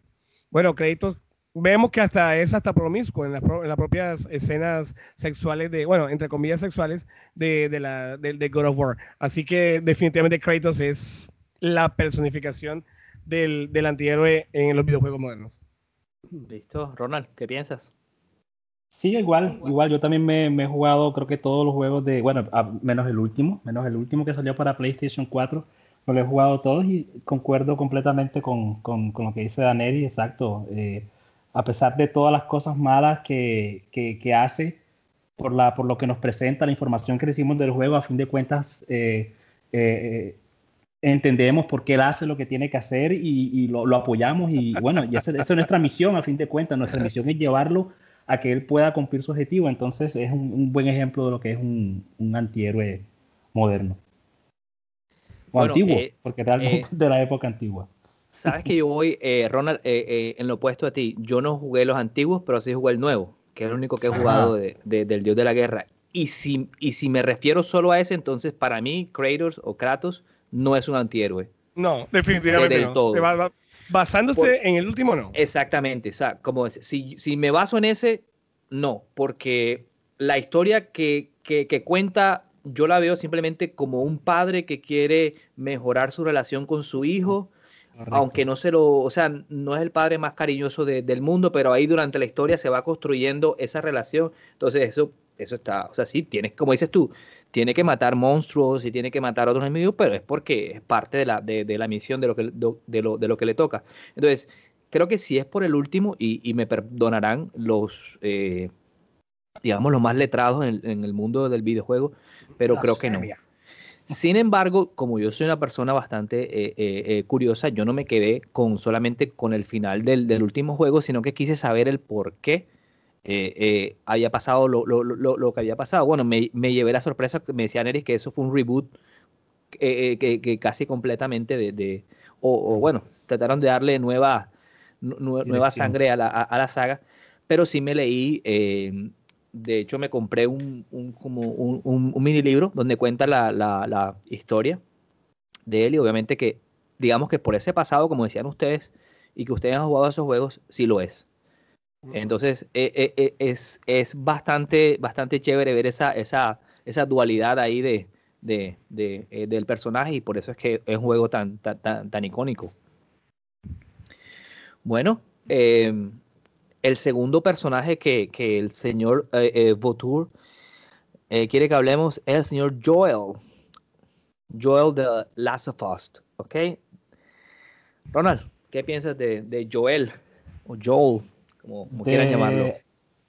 Speaker 4: bueno, Kratos vemos que hasta es hasta promiscuo en las, pro- en las propias escenas sexuales de, bueno, entre comillas sexuales de, de la, de, de God of War. Así que definitivamente Kratos es la personificación del, del antihéroe en los videojuegos modernos.
Speaker 2: Listo, Ronald, ¿qué piensas?
Speaker 3: Sí, igual, igual. Yo también me, me he jugado, creo que todos los juegos de, bueno, a- menos el último, menos el último que salió para PlayStation 4. Me lo he jugado todos y concuerdo completamente con, con, con lo que dice Daneri, exacto. Eh, a pesar de todas las cosas malas que, que, que hace, por, la, por lo que nos presenta, la información que recibimos del juego, a fin de cuentas, eh, eh, entendemos por qué él hace lo que tiene que hacer y, y lo, lo apoyamos. Y bueno, y esa, esa es nuestra misión, a fin de cuentas. Nuestra <laughs> misión es llevarlo a que él pueda cumplir su objetivo. Entonces es un, un buen ejemplo de lo que es un, un antihéroe moderno. O
Speaker 2: Bueno,
Speaker 3: antiguo,
Speaker 2: eh,
Speaker 3: porque realmente
Speaker 2: eh, <laughs>
Speaker 3: de la época antigua.
Speaker 2: Sabes que yo voy, eh, Ronald, eh, eh, en lo opuesto a ti. Yo no jugué los antiguos, pero sí jugué el nuevo, que es el único que he jugado de- de- del Dios de la Guerra. Y si, y si me refiero solo a ese, entonces para mí Kratos o Kratos no es un antihéroe.
Speaker 4: No, definitivamente
Speaker 2: Del
Speaker 4: no.
Speaker 2: todo.
Speaker 4: Se va- va- basándose
Speaker 2: Por-
Speaker 4: en el último, no.
Speaker 2: Exactamente, o sea, como si, si me baso en ese, no, porque la historia que, que, que cuenta, yo la veo simplemente como un padre que quiere mejorar su relación con su hijo,
Speaker 3: Correcto.
Speaker 2: aunque no se lo, o sea, no es el padre más cariñoso de- del mundo, pero ahí durante la historia se va construyendo esa relación. Entonces eso, eso está, o sea, sí, tienes, como dices tú, tiene que matar monstruos y tiene que matar a otros enemigos, pero es porque es parte de la, de, de la misión de lo, que, de, lo, de lo que le toca. Entonces, creo que sí es por el último y, y me perdonarán los, eh, digamos, los más letrados en, el- en el mundo del videojuego, pero creo que no. Sin embargo, como yo soy una persona bastante eh, eh, eh, curiosa, yo no me quedé con solamente con el final del, del último juego, sino que quise saber el por qué eh, había pasado lo, lo- lo- lo que había pasado. Bueno, me, me llevé la sorpresa me decía Neris que eso fue un reboot que, que casi completamente de, de- o, o bueno, trataron de darle nueva, nu- nu- nueva
Speaker 3: Dirección.
Speaker 2: sangre a la, a- a la saga, pero sí me leí, eh, de hecho me compré un, un- como un, un- un mini libro donde cuenta la, la- la historia de él y obviamente que, digamos que por ese pasado, como decían ustedes, y que ustedes han jugado esos juegos, sí lo es. Entonces, eh, eh, eh, es, es bastante, bastante chévere ver esa, esa, esa dualidad ahí de, de, de, eh, del personaje y por eso es que es un juego tan, tan, tan, tan icónico. Bueno, eh, el segundo personaje que, que el señor eh, eh, Vautour eh, quiere que hablemos es el señor Joel. Joel de Last of Us, ¿ok? Ronald, ¿qué piensas de, de Joel? O Joel, como, como quieran llamarlo.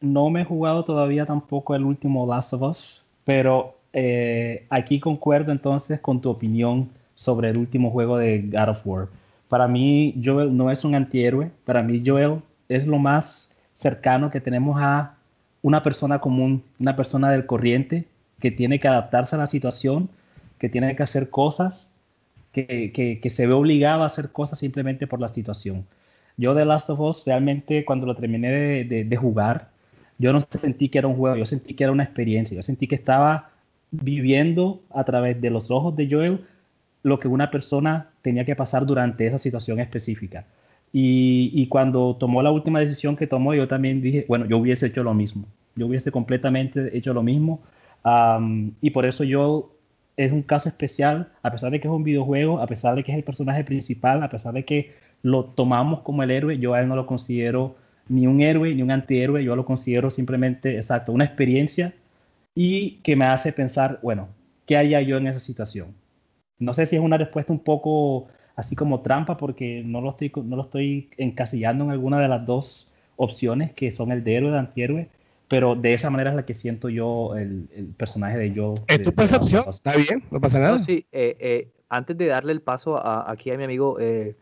Speaker 3: No me he jugado todavía tampoco el último Last of Us, pero eh, aquí concuerdo entonces con tu opinión sobre el último juego de God of War. para mí Joel no es un antihéroe, para mí Joel es lo más cercano que tenemos a una persona común, una persona del corriente que tiene que adaptarse a la situación, que tiene que hacer cosas, que, se ve obligado a hacer cosas simplemente por la situación. Yo de Last of Us realmente cuando lo terminé de, jugar, yo no sentí que era un juego, yo sentí que era una experiencia, yo sentí que estaba viviendo a través de los ojos de Joel lo que una persona tenía que pasar durante esa situación específica. Y, cuando tomó la última decisión que tomó, yo también dije, bueno, yo hubiese hecho lo mismo. Yo hubiese completamente hecho lo mismo. y por eso yo es un caso especial, a pesar de que es un videojuego, a pesar de que es el personaje principal, a pesar de que lo tomamos como el héroe, yo a él no lo considero ni un héroe ni un antihéroe, yo lo considero simplemente, exacto, una experiencia y que me hace pensar, bueno, ¿qué haría yo en esa situación? No sé si es una respuesta un poco así como trampa porque no lo estoy, no lo estoy encasillando en alguna de las dos opciones que son el de héroe de antihéroe, pero de esa manera es la que siento yo el, personaje de yo.
Speaker 4: Es tu percepción, está bien, no pasa nada.
Speaker 2: sí, eh, eh, antes de darle el paso a, aquí a mi amigo eh,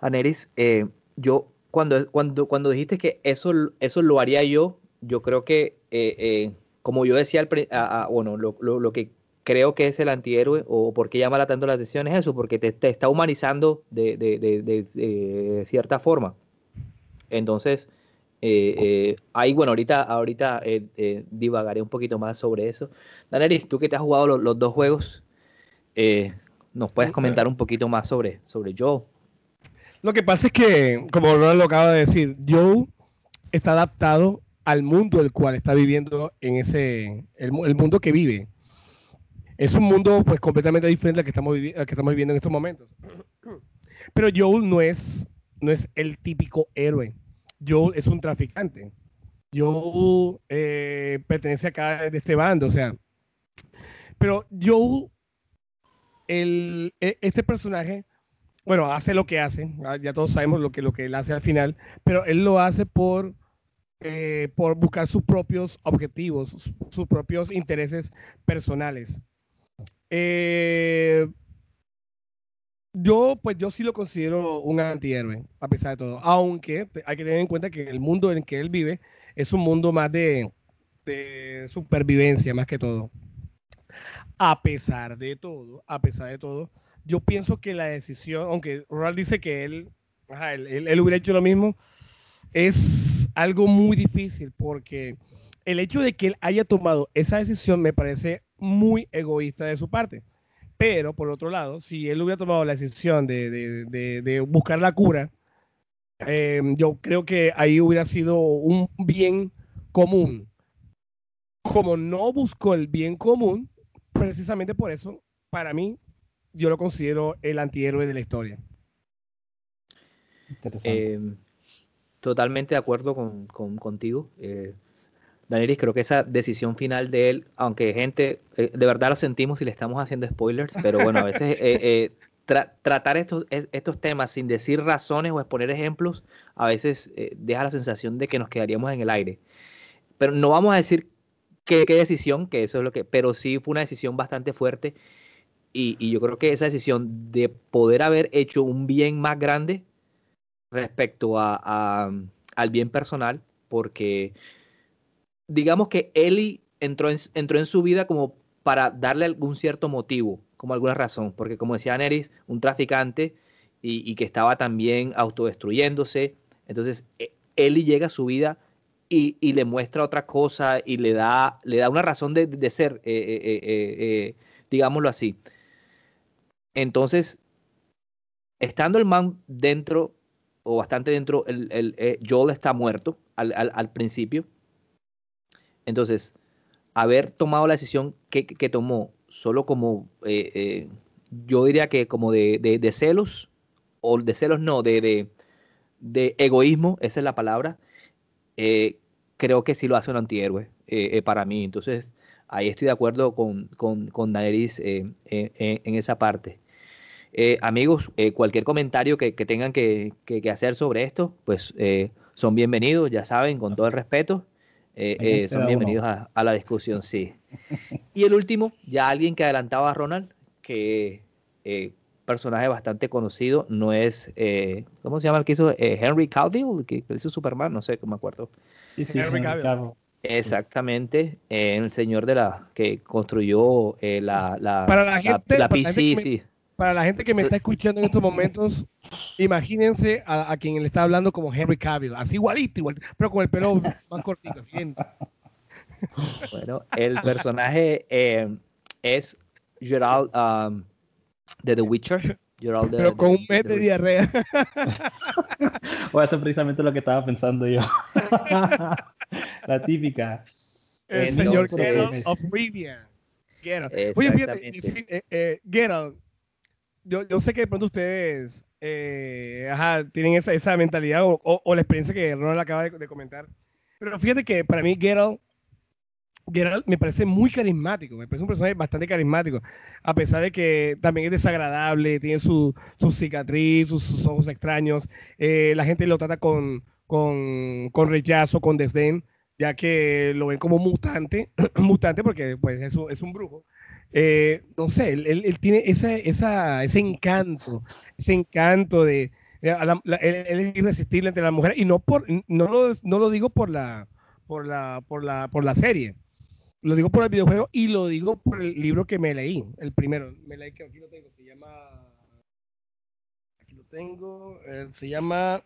Speaker 2: Aneris, eh, yo cuando, cuando, cuando dijiste que eso, eso lo haría yo, yo creo que, como yo decía, bueno, lo, lo, que creo que es el antihéroe o por qué llama tanto la atención es eso, porque te, está humanizando de, cierta forma. Entonces, eh, eh, ahí, bueno, ahorita, ahorita eh, divagaré un poquito más sobre eso. Danelis, tú que te has jugado los, dos juegos, ¿nos puedes comentar un poquito más sobre, sobre Joe?
Speaker 4: Lo que pasa es que, como lo acaba de decir, Joe está adaptado al mundo el cual está viviendo en ese, el mundo que vive es un mundo pues completamente diferente al que estamos, viviendo en estos momentos. <clears throat> Pero Joel no es, no es el típico héroe. Joel es un traficante. Joel eh, pertenece acá de este bando, o sea. Pero Joel, el, e, este personaje, bueno, hace lo que hace, ah, ya todos sabemos lo que, lo que él hace al final, pero él lo hace por, eh, por buscar sus propios objetivos, sus propios intereses personales. Eh, yo, pues yo sí lo considero un antihéroe, a pesar de todo. Aunque hay que tener en cuenta que el mundo en que él vive es un mundo más de, supervivencia, más que todo. A pesar de todo, a pesar de todo, yo pienso que la decisión, aunque Ronald dice que él, él, hubiera hecho lo mismo, es algo muy difícil porque el hecho de que él haya tomado esa decisión me parece muy egoísta de su parte. Pero, por otro lado, si él hubiera tomado la decisión de, buscar la cura, eh, yo creo que ahí hubiera sido un bien común. Como no buscó el bien común, precisamente por eso, para mí, yo lo considero el antihéroe de la historia.
Speaker 2: Eh, totalmente de acuerdo con, contigo. Eh, Danielis, creo que esa decisión final de él, aunque gente, eh, de verdad lo sentimos y le estamos haciendo spoilers, pero bueno, a veces eh, eh, tratar estos, estos temas sin decir razones o exponer ejemplos, a veces deja la sensación de que nos quedaríamos en el aire. Pero no vamos a decir qué, decisión, que eso es lo que, pero sí fue una decisión bastante fuerte y, yo creo que esa decisión de poder haber hecho un bien más grande respecto a, al bien personal, porque digamos que Eli entró en, entró en su vida como para darle algún cierto motivo, como alguna razón, porque como decía Neris, un traficante y, que estaba también autodestruyéndose, entonces e, Eli llega a su vida y, le muestra otra cosa y le da, le da una razón de, ser, eh, eh, eh, digámoslo así. Entonces, estando el man dentro, o bastante dentro, el, el Joel está muerto al, al principio, entonces, haber tomado la decisión que, tomó solo como, eh, eh, yo diría que como de, celos, o de celos no, de, egoísmo, esa es la palabra, eh, creo que sí lo hace un antihéroe para mí. Entonces, ahí estoy de acuerdo con, con, Daenerys en esa parte. amigos, cualquier comentario que, tengan que, hacer sobre esto, pues son bienvenidos, ya saben, con todo el respeto. Eh, eh, son bienvenidos a, la discusión, sí. Y el último, ya alguien que adelantaba a Ronald, que eh, personaje bastante conocido, no es, eh, ¿cómo se llama el que hizo? Eh, Henry Cavill, que, que hizo Superman, no sé, me acuerdo.
Speaker 3: Sí, sí,
Speaker 4: Henry Cavill.
Speaker 3: Cavill.
Speaker 2: Exactamente, eh, el señor de la que construyó eh, la, la,
Speaker 4: Para la gente-
Speaker 2: la PC, sí.
Speaker 4: Para la gente que me está escuchando en estos momentos, imagínense a, a quien le está hablando como Henry Cavill, así igualito, igual, pero con el pelo más cortito.
Speaker 2: Bueno, el personaje eh, es Gerald um, de The Witcher. Gerald de-
Speaker 4: Pero con
Speaker 2: de-
Speaker 4: un mes
Speaker 2: de
Speaker 4: diarrea.
Speaker 3: O eso es precisamente lo que estaba pensando yo. <laughs> la típica.
Speaker 4: El
Speaker 2: Entonces-
Speaker 4: señor Geralt of Rivia. Geralt. Oye, fíjate, eh, eh, Geralt, yo, yo sé que de pronto ustedes eh, ajá, tienen esa, esa mentalidad o, o- la experiencia que Ronald acaba de, comentar. Pero fíjate que para mí Geralt, Geralt me parece muy carismático, me parece un personaje bastante carismático, a pesar de que también es desagradable, tiene su, su cicatriz, sus, sus ojos extraños, eh, la gente lo trata con, con, con rechazo, con desdén, ya que lo ven como mutante, <clears throat> mutante porque pues es un, es un brujo. Eh, no sé, él, él- tiene esa, esa, ese encanto, ese encanto de... él es irresistible entre las mujeres y no por no lo, no lo digo por la por la por la por la serie. Lo digo por el videojuego y lo digo por el libro que me leí el primero. Me leí que aquí lo tengo se llama aquí lo tengo eh, se llama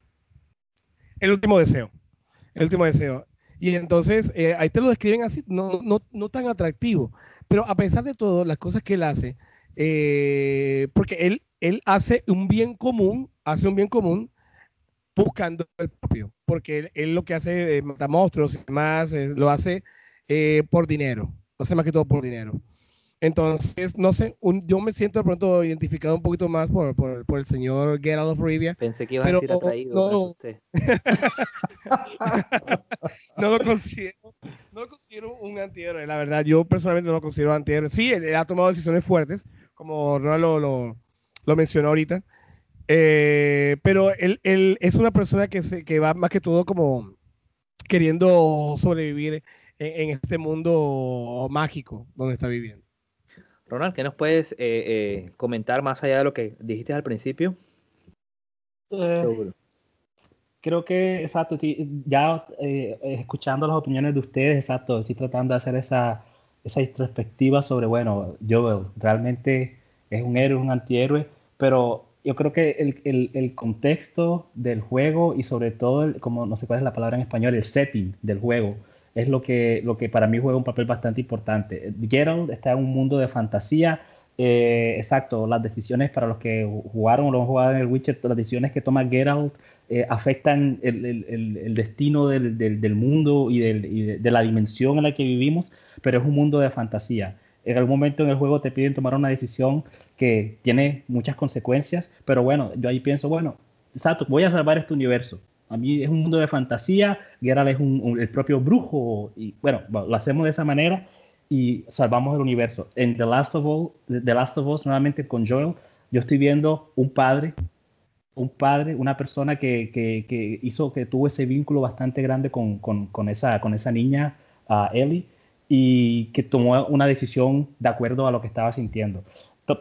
Speaker 4: el último deseo el último deseo. Y entonces eh, ahí te lo describen así no, no, no tan atractivo pero a pesar de todo las cosas que él hace eh, porque él él hace un bien común hace un bien común buscando el propio, porque él, él lo que hace, eh, mata monstruos y demás, eh, lo hace eh, por dinero, lo hace más que todo por dinero. Entonces, no sé, un- yo me siento de pronto identificado un poquito más por, por, por el señor Geralt of Rivia.
Speaker 2: Pensé que ibas
Speaker 4: Pero,
Speaker 2: a decir atraído.
Speaker 4: no. <laughs> No lo considero, no lo considero un antihéroe, la verdad, yo personalmente no lo considero antihéroe. Sí, él, él ha tomado decisiones fuertes, como Ronald lo, lo, lo mencionó ahorita, eh, pero él, él es una persona que, se, que va más que todo como queriendo sobrevivir en, en este mundo mágico donde está viviendo.
Speaker 2: Ronald, ¿qué nos puedes eh, eh, comentar más allá de lo que dijiste al principio?
Speaker 3: Eh,
Speaker 2: Seguro.
Speaker 3: creo que, exacto, ya escuchando las opiniones de ustedes, exacto, estoy tratando de hacer esa, esa introspectiva sobre, bueno, Joel realmente es un héroe, un antihéroe, pero yo creo que el, el- el contexto del juego y sobre todo, el- como no sé cuál es la palabra en español, el setting del juego, es lo que, lo que para mí juega un papel bastante importante. Geralt está en un mundo de fantasía, eh, exacto, las decisiones para los que jugaron o han jugado en el Witcher, las decisiones que toma Geralt eh, afectan el- el- el destino del, del- del mundo y, del- y de, de la dimensión en la que vivimos, pero es un mundo de fantasía. En algún momento en el juego te piden tomar una decisión que tiene muchas consecuencias, pero bueno, yo ahí pienso, bueno, exacto, voy a salvar este universo. A mí es un mundo de fantasía, Geralt es un- un- el propio brujo, y bueno, lo hacemos de esa manera y salvamos el universo. En The Last of Us, The Last of Us nuevamente con Joel, yo estoy viendo un padre, un padre, una persona que, que- que hizo, que tuvo ese vínculo bastante grande con, con- con esa, con esa niña, a Ellie, y que tomó una decisión de acuerdo a lo que estaba sintiendo.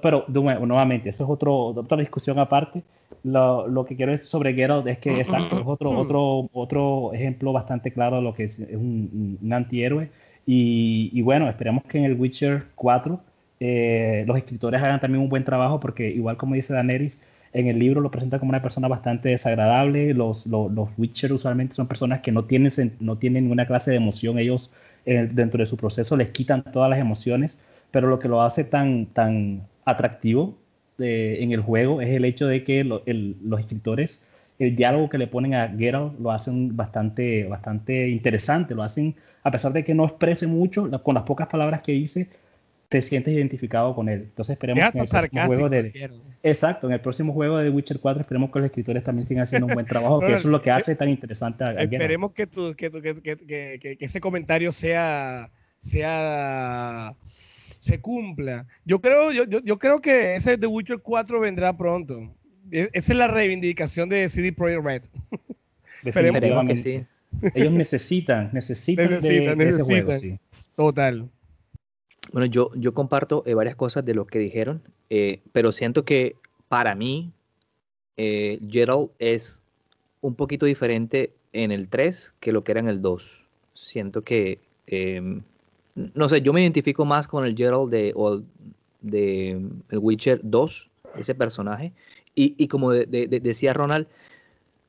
Speaker 3: Pero nuevamente, eso es otro, otra discusión aparte. Lo, lo que quiero decir sobre Geralt es que exacto, es otro, otro, otro ejemplo bastante claro de lo que es, es un, un antihéroe. Y, y bueno, esperemos que en el Witcher 4 eh, los escritores hagan también un buen trabajo porque igual como dice Daenerys, en el libro lo presenta como una persona bastante desagradable. Los, los, los Witcher usualmente son personas que no tienen, no tienen ninguna clase de emoción. Ellos eh, dentro de su proceso les quitan todas las emociones, pero lo que lo hace tan, tan atractivo eh, en el juego es el hecho de que lo- el- los escritores, el diálogo que le ponen a Geralt lo hacen bastante, bastante interesante, lo hacen, a pesar de que no exprese mucho, con las pocas palabras que dice, te sientes identificado con él. Entonces esperemos
Speaker 4: Es
Speaker 3: que en el próximo juego de. Exacto, en el próximo juego de Witcher 4 esperemos que los escritores también sigan haciendo un buen trabajo, que eso es lo que hace tan interesante a.
Speaker 4: Esperemos que, tu- que, tu- que- que ese comentario sea, sea, se cumpla. Yo creo, yo, yo, yo creo que ese The Witcher 4 vendrá pronto. E- Esa es la reivindicación de CD Projekt Red. <laughs>
Speaker 2: Esperemos que
Speaker 3: Definitivamente.
Speaker 2: sí.
Speaker 3: Ellos necesitan, necesitan, de-
Speaker 4: Necesitan,
Speaker 3: de, ese
Speaker 4: necesitan.
Speaker 3: juego, sí.
Speaker 4: Total.
Speaker 2: Bueno, yo, yo comparto eh, varias cosas de lo que dijeron, eh, pero siento que para mí, eh, Gerald es un poquito diferente en el 3 que lo que era en el 2. Siento que, em, no sé, yo me identifico más con el Gerald de, de el Witcher 2, ese personaje. Y, como decía Ronald,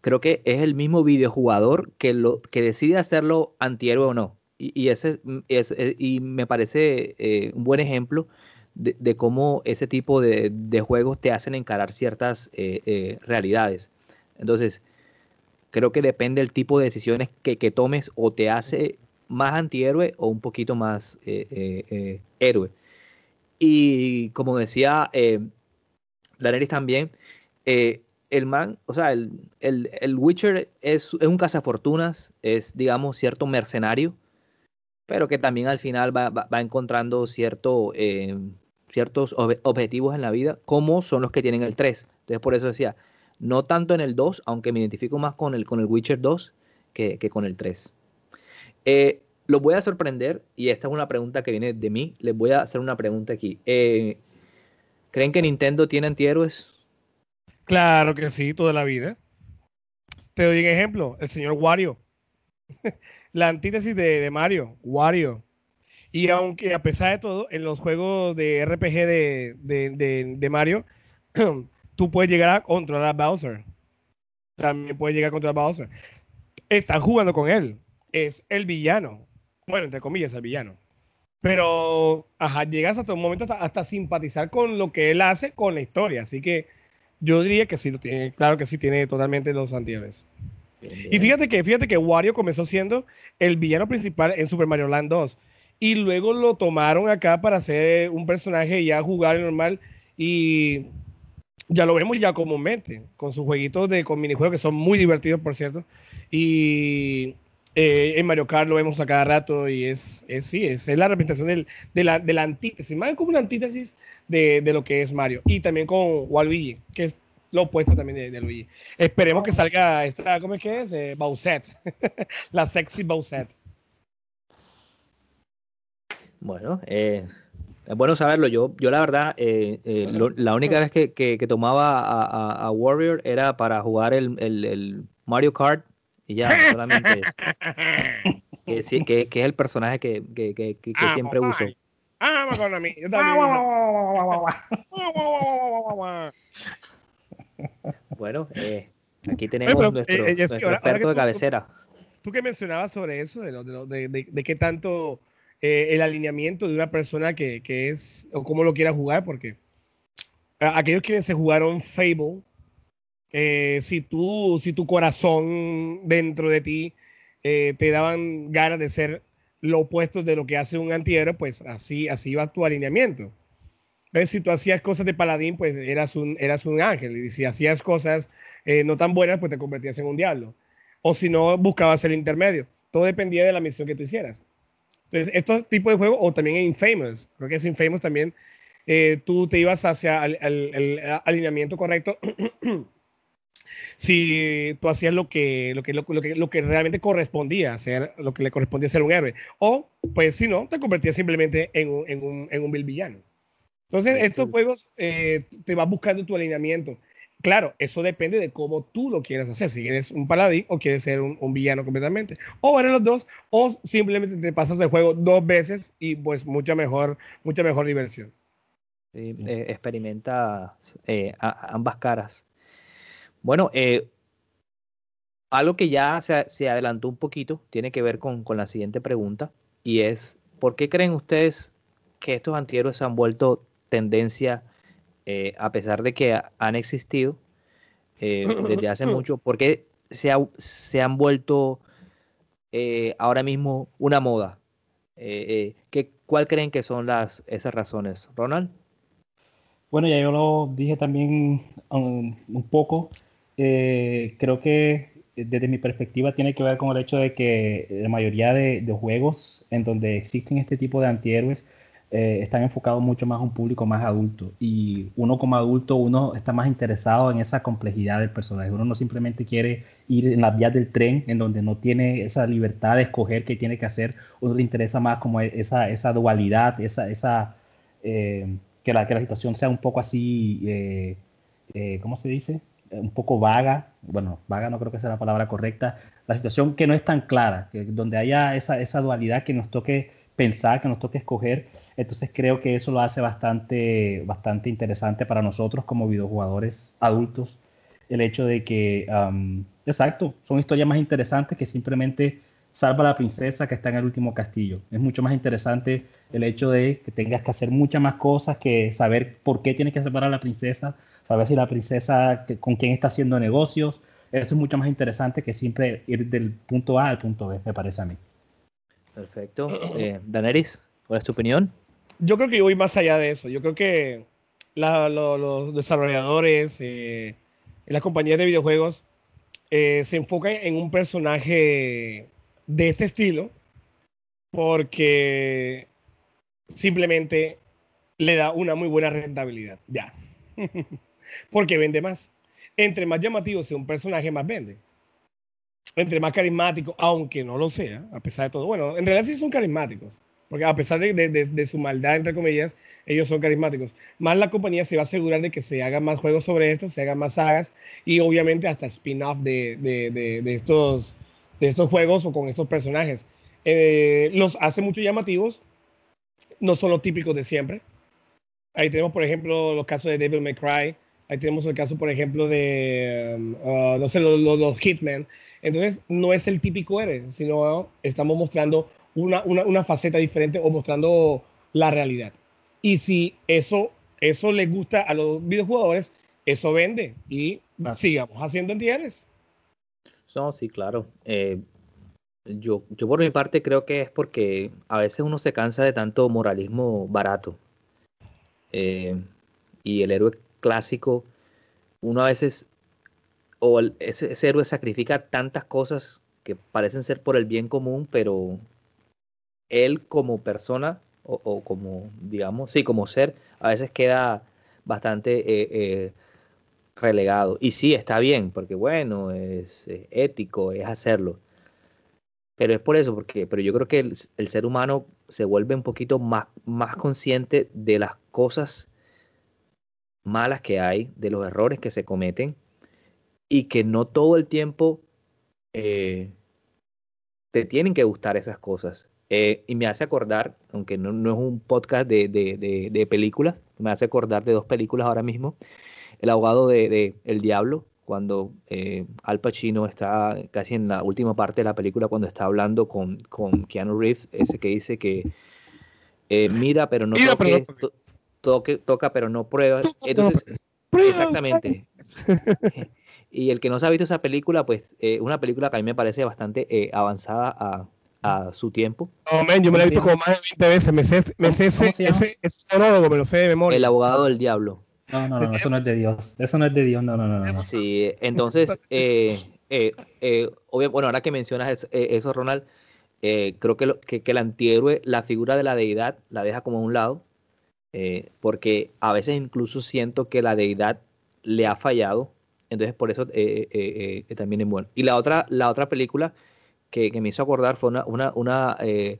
Speaker 2: creo que es el mismo videojugador que, lo, que decide hacerlo antihéroe o no. Y, ese, es, eh, y me parece eh, un buen ejemplo de, cómo ese tipo de, juegos te hacen encarar ciertas eh, realidades. Entonces, creo que depende del tipo de decisiones que, tomes o te hace más antihéroe o un poquito más héroe. Y como decía eh, Daenerys también, el man, o sea, el, el, Witcher es, es, un cazafortunas, es, digamos, cierto mercenario, pero que también al final va, va, encontrando cierto, eh, ciertos objetivos en la vida, como son los que tienen el 3. Entonces, por eso decía, no tanto en el 2, aunque me identifico más con el, con el Witcher 2 que, que con el 3. Eh, los voy a sorprender, y esta es una pregunta que viene de mí, les voy a hacer una pregunta aquí. Eh, ¿Creen que Nintendo tiene antihéroes?
Speaker 4: Claro que sí, toda la vida. Te doy un ejemplo, el señor Wario. <laughs> la antítesis de, Mario, Wario. Y aunque a pesar de todo, en los juegos de RPG de, Mario, <clears throat> tú puedes llegar a controlar a Bowser. También puedes llegar a controlar a Bowser. Están jugando con él. Es el villano. Bueno, entre comillas, el villano. Pero, ajá, llegas hasta un momento hasta, hasta simpatizar con lo que él hace con la historia. Así que yo diría que sí lo tiene, claro que sí tiene totalmente los antihéroes. Y fíjate que, fíjate que Wario comenzó siendo el villano principal en Super Mario Land 2. Y luego lo tomaron acá para ser un personaje ya jugar normal. Y ya lo vemos ya comúnmente, con sus jueguitos de con minijuegos que son muy divertidos, por cierto. Y eh, en Mario Kart lo vemos a cada rato y es, es sí, es, la representación del, de, la, de, la, antítesis, más como una antítesis de, de, lo que es Mario. Y también con Waluigi, que es lo opuesto también de, Luigi. Esperemos que salga esta, ¿cómo es que es? Eh, <laughs> la sexy Bowsette.
Speaker 2: Bueno, eh, es bueno saberlo. Yo, yo la verdad, eh, la única vez que, que, tomaba a, a, Warrior era para jugar el, el Mario Kart y ya, solamente eso. que, que, que, es el personaje que, que, que, que ah, siempre uso.
Speaker 4: Ah, con a mí. Yo también.
Speaker 2: bueno, eh, aquí tenemos nuestro, eh, nuestro experto de cabecera.
Speaker 4: Tú, que mencionabas sobre eso, de, lo, de, lo, de, de, qué tanto eh, el alineamiento de una persona que, que, es, o cómo lo quiera jugar, porque aquellos quienes se jugaron Fable, eh, si, tú, si tu corazón dentro de ti eh, te daban ganas de ser lo opuesto de lo que hace un antihéroe, pues así, así va tu alineamiento. Entonces, si tú hacías cosas de paladín, pues eras un, eras un ángel. Y si hacías cosas eh, no tan buenas, pues te convertías en un diablo. O si no, buscabas el intermedio. Todo dependía de la misión que tú hicieras. Entonces, estos tipos de juegos, o también en Infamous, creo que es Infamous también, tú te ibas hacia el alineamiento correcto <clears throat> si tú hacías lo que, lo que, lo, que, lo que realmente correspondía hacer, lo que le correspondía ser un héroe. O, pues si no, te convertías simplemente en un, en un, en un vil villano. Entonces, estos juegos eh, te vas buscando tu alineamiento. Claro, eso depende de cómo tú lo quieras hacer. Si eres un paladín o quieres ser un, un, villano completamente. O eres los dos, o simplemente te pasas el juego dos veces y pues mucha mejor, mucha mejor diversión.
Speaker 2: Eh, experimenta eh, ambas caras. Bueno, eh, algo que ya se, adelantó un poquito tiene que ver con, la siguiente pregunta y es, ¿por qué creen ustedes que estos antihéroes se han vuelto tendencia eh, a pesar de que han existido eh, desde hace <clears throat> mucho? ¿Por qué se, se han vuelto ahora mismo una moda? ¿qué, ¿Cuál creen que son las, esas razones? Ronald.
Speaker 3: Bueno, ya yo lo dije también um, un poco. Eh, creo que eh, desde mi perspectiva tiene que ver con el hecho de que la mayoría de, juegos en donde existen este tipo de antihéroes eh, están enfocados mucho más a un público más adulto. Y uno como adulto uno está más interesado en esa complejidad del personaje. Uno no simplemente quiere ir en las vías del tren en donde no tiene esa libertad de escoger qué tiene que hacer. Uno le interesa más como esa, esa dualidad esa, esa que, la, que la situación sea un poco así eh, ¿cómo se dice? Un poco vaga, bueno, vaga no creo que sea la palabra correcta, la situación que no es tan clara, donde haya esa, esa dualidad que nos toque pensar, que nos toque escoger, entonces creo que eso lo hace bastante, bastante interesante para nosotros como videojugadores adultos, el hecho de que, exacto, son historias más interesantes que simplemente salva a la princesa que está en el último castillo. Es mucho más interesante el hecho de que tengas que hacer muchas más cosas que saber por qué tienes que separar a la princesa, saber si la princesa con quién está haciendo negocios. Eso es mucho más interesante que siempre ir del punto A al punto B, me parece a mí.
Speaker 2: Perfecto. Eh, Daneris, ¿cuál es tu opinión?
Speaker 4: Yo creo que yo voy más allá de eso. Yo creo que los desarrolladores, eh, las compañías de videojuegos eh, se enfocan en un personaje de este estilo porque simplemente le da una muy buena rentabilidad. Ya. <laughs> porque vende más. Entre más llamativo sea un personaje, más vende. Entre más carismático, aunque no lo sea, a pesar de todo. Bueno, en realidad sí son carismáticos. Porque a pesar de, su maldad, entre comillas, ellos son carismáticos. Más la compañía se va a asegurar de que se hagan más juegos sobre esto, se hagan más sagas y obviamente hasta spin-off de, estos, de estos juegos o con estos personajes. Eh, los hace mucho llamativos, no son los típicos de siempre. Ahí tenemos, por ejemplo, los casos de Devil May Cry. Ahí tenemos el caso, por ejemplo, de, um, uh, no sé, los, los, Hitmen. Entonces, no es el típico héroe, sino estamos mostrando una, una, faceta diferente o mostrando la realidad. Y si eso, eso les gusta a los videojugadores, eso vende y sigamos haciendo entidades.
Speaker 2: No, sí, claro. Eh, yo, yo por mi parte creo que es porque a veces uno se cansa de tanto moralismo barato. Eh, y el héroe clásico, uno a veces, o ese, ese, héroe sacrifica tantas cosas que parecen ser por el bien común, pero él como persona o, como, digamos, sí, como ser, a veces queda bastante eh, eh, relegado. Y sí, está bien, porque bueno, es, ético, es hacerlo. Pero es por eso, porque, pero yo creo que el, ser humano se vuelve un poquito más, más consciente de las cosas malas que hay, de los errores que se cometen, y que no todo el tiempo eh, te tienen que gustar esas cosas. Eh, y me hace acordar, aunque no, es un podcast de, películas, me hace acordar de dos películas ahora mismo. El abogado de, El Diablo, cuando eh, Al Pacino está casi en la última parte de la película, cuando está hablando con, con Keanu Reeves, ese que dice que eh, mira pero no toque, toca pero no prueba. Entonces, exactamente. <laughs> y el que no se ha visto esa película, pues una película que a mí me parece bastante avanzada a a su tiempo.
Speaker 4: No, man, yo me lo he visto como más de 20 veces. Me sé, me sé ese, ese, ese monólogo, me lo sé de memoria.
Speaker 2: El abogado del diablo.
Speaker 3: No, no, no, eso no es de Dios. Eso no es de Dios, no, no, no. no.
Speaker 2: Sí, entonces, eh, eh, eh, bueno, ahora que mencionas eh, eso, Ronald, eh, creo que, lo, que, que, el antihéroe, la figura de la deidad, la deja como a un lado, eh, porque a veces incluso siento que la deidad le ha fallado, entonces por eso también es bueno. Y la otra, la otra película que, me hizo acordar fue una, una, eh,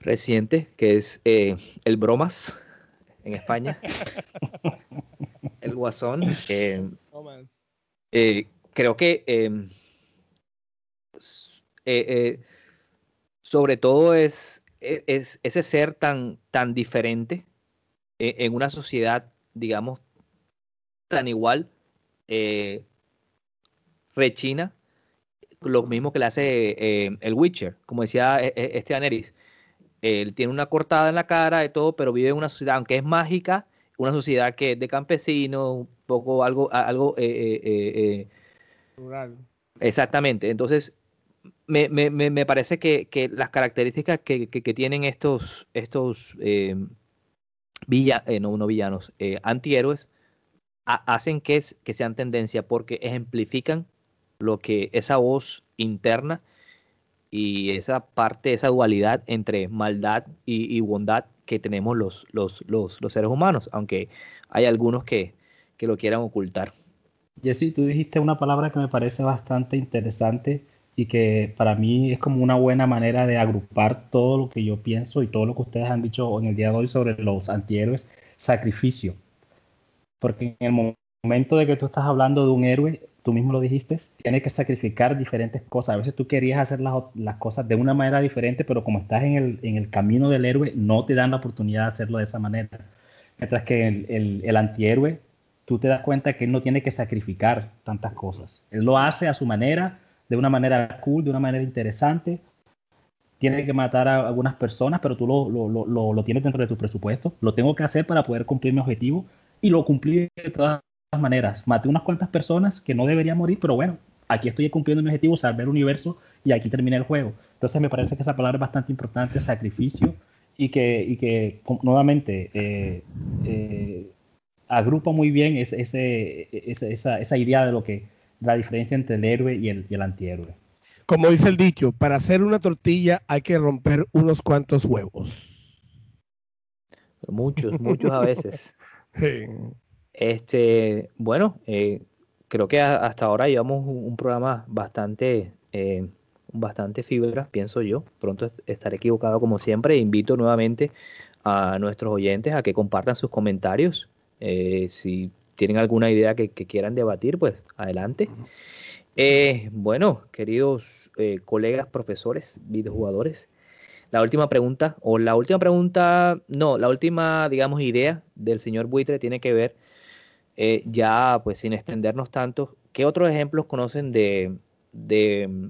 Speaker 2: reciente, que es eh, El Bromas en España. <laughs> el Guasón. Eh, creo que sobre todo es, es, ese ser tan, tan diferente en una sociedad, digamos, tan igual, rechina lo mismo que le hace eh, el Witcher, como decía eh, eh, este Aneris. Él tiene una cortada en la cara de todo, pero vive en una sociedad, aunque es mágica, una sociedad que es de campesinos, un poco algo, algo
Speaker 4: rural.
Speaker 2: Exactamente. Entonces, me, me, me parece que, que, las características que, que, tienen estos, estos villa, no, no villanos, antihéroes, hacen que, que sean tendencia porque ejemplifican lo que esa voz interna y esa parte, esa dualidad entre maldad y, bondad que tenemos los, los, los, los, seres humanos, aunque hay algunos que, que lo quieran ocultar.
Speaker 3: Jesse, tú dijiste una palabra que me parece bastante interesante y que para mí es como una buena manera de agrupar todo lo que yo pienso y todo lo que ustedes han dicho en el día de hoy sobre los antihéroes, sacrificio. Porque en el momento de que tú estás hablando de un héroe, tú mismo lo dijiste, tienes que sacrificar diferentes cosas. A veces tú querías hacer las, las cosas de una manera diferente, pero como estás en el, en el, camino del héroe, no te dan la oportunidad de hacerlo de esa manera. Mientras que el, el, el antihéroe, tú te das cuenta que él no tiene que sacrificar tantas cosas. Él lo hace a su manera, de una manera cool, de una manera interesante. Tiene que matar a algunas personas, pero tú lo, lo, lo, lo tienes dentro de tu presupuesto. Lo tengo que hacer para poder cumplir mi objetivo y lo cumplí de todas maneras. Maté unas cuantas personas que no deberían morir, pero bueno, aquí estoy cumpliendo mi objetivo, salvar el universo y aquí terminé el juego. Entonces me parece que esa palabra es bastante importante, sacrificio, y que, y que nuevamente eh, eh, agrupa muy bien ese, esa, esa, idea de lo que la diferencia entre el héroe y el, y el antihéroe.
Speaker 4: Como dice el dicho, para hacer una tortilla hay que romper unos cuantos huevos.
Speaker 2: Muchos, muchos a veces. <laughs>
Speaker 4: Sí.
Speaker 2: Este, bueno, eh, creo que a, hasta ahora llevamos un, un programa bastante, eh, bastante fibra, pienso yo. Pronto estaré equivocado como siempre. Invito nuevamente a nuestros oyentes a que compartan sus comentarios. Eh, si tienen alguna idea que, que, quieran debatir, pues adelante. Eh, bueno, queridos eh, colegas, profesores, videojugadores, la última pregunta, o la última pregunta, no, la última, digamos, idea del señor Buitre tiene que ver, eh, ya pues sin extendernos tanto, ¿qué otros ejemplos conocen de, de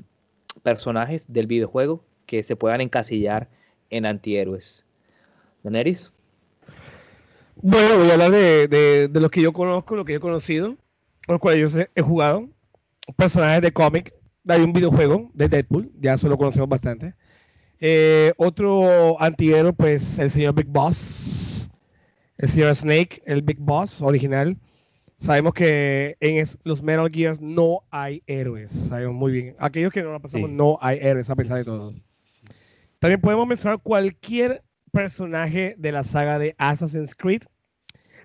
Speaker 2: personajes del videojuego que se puedan encasillar en antihéroes?
Speaker 4: Bueno, voy a hablar de, de, de, los que yo conozco, los que yo he conocido, los cuales yo he jugado. Personajes de cómic. Hay un videojuego de Deadpool, ya eso lo conocemos bastante. Eh, otro antihéroe, pues el señor Big Boss, el señor Snake, el Big Boss original. Sabemos que en es, los Metal Gears no hay héroes, sabemos muy bien. Aquellos que no lo pasamos, sí. no hay héroes a pesar de todo. También podemos mencionar cualquier personaje de la saga de Assassin's Creed.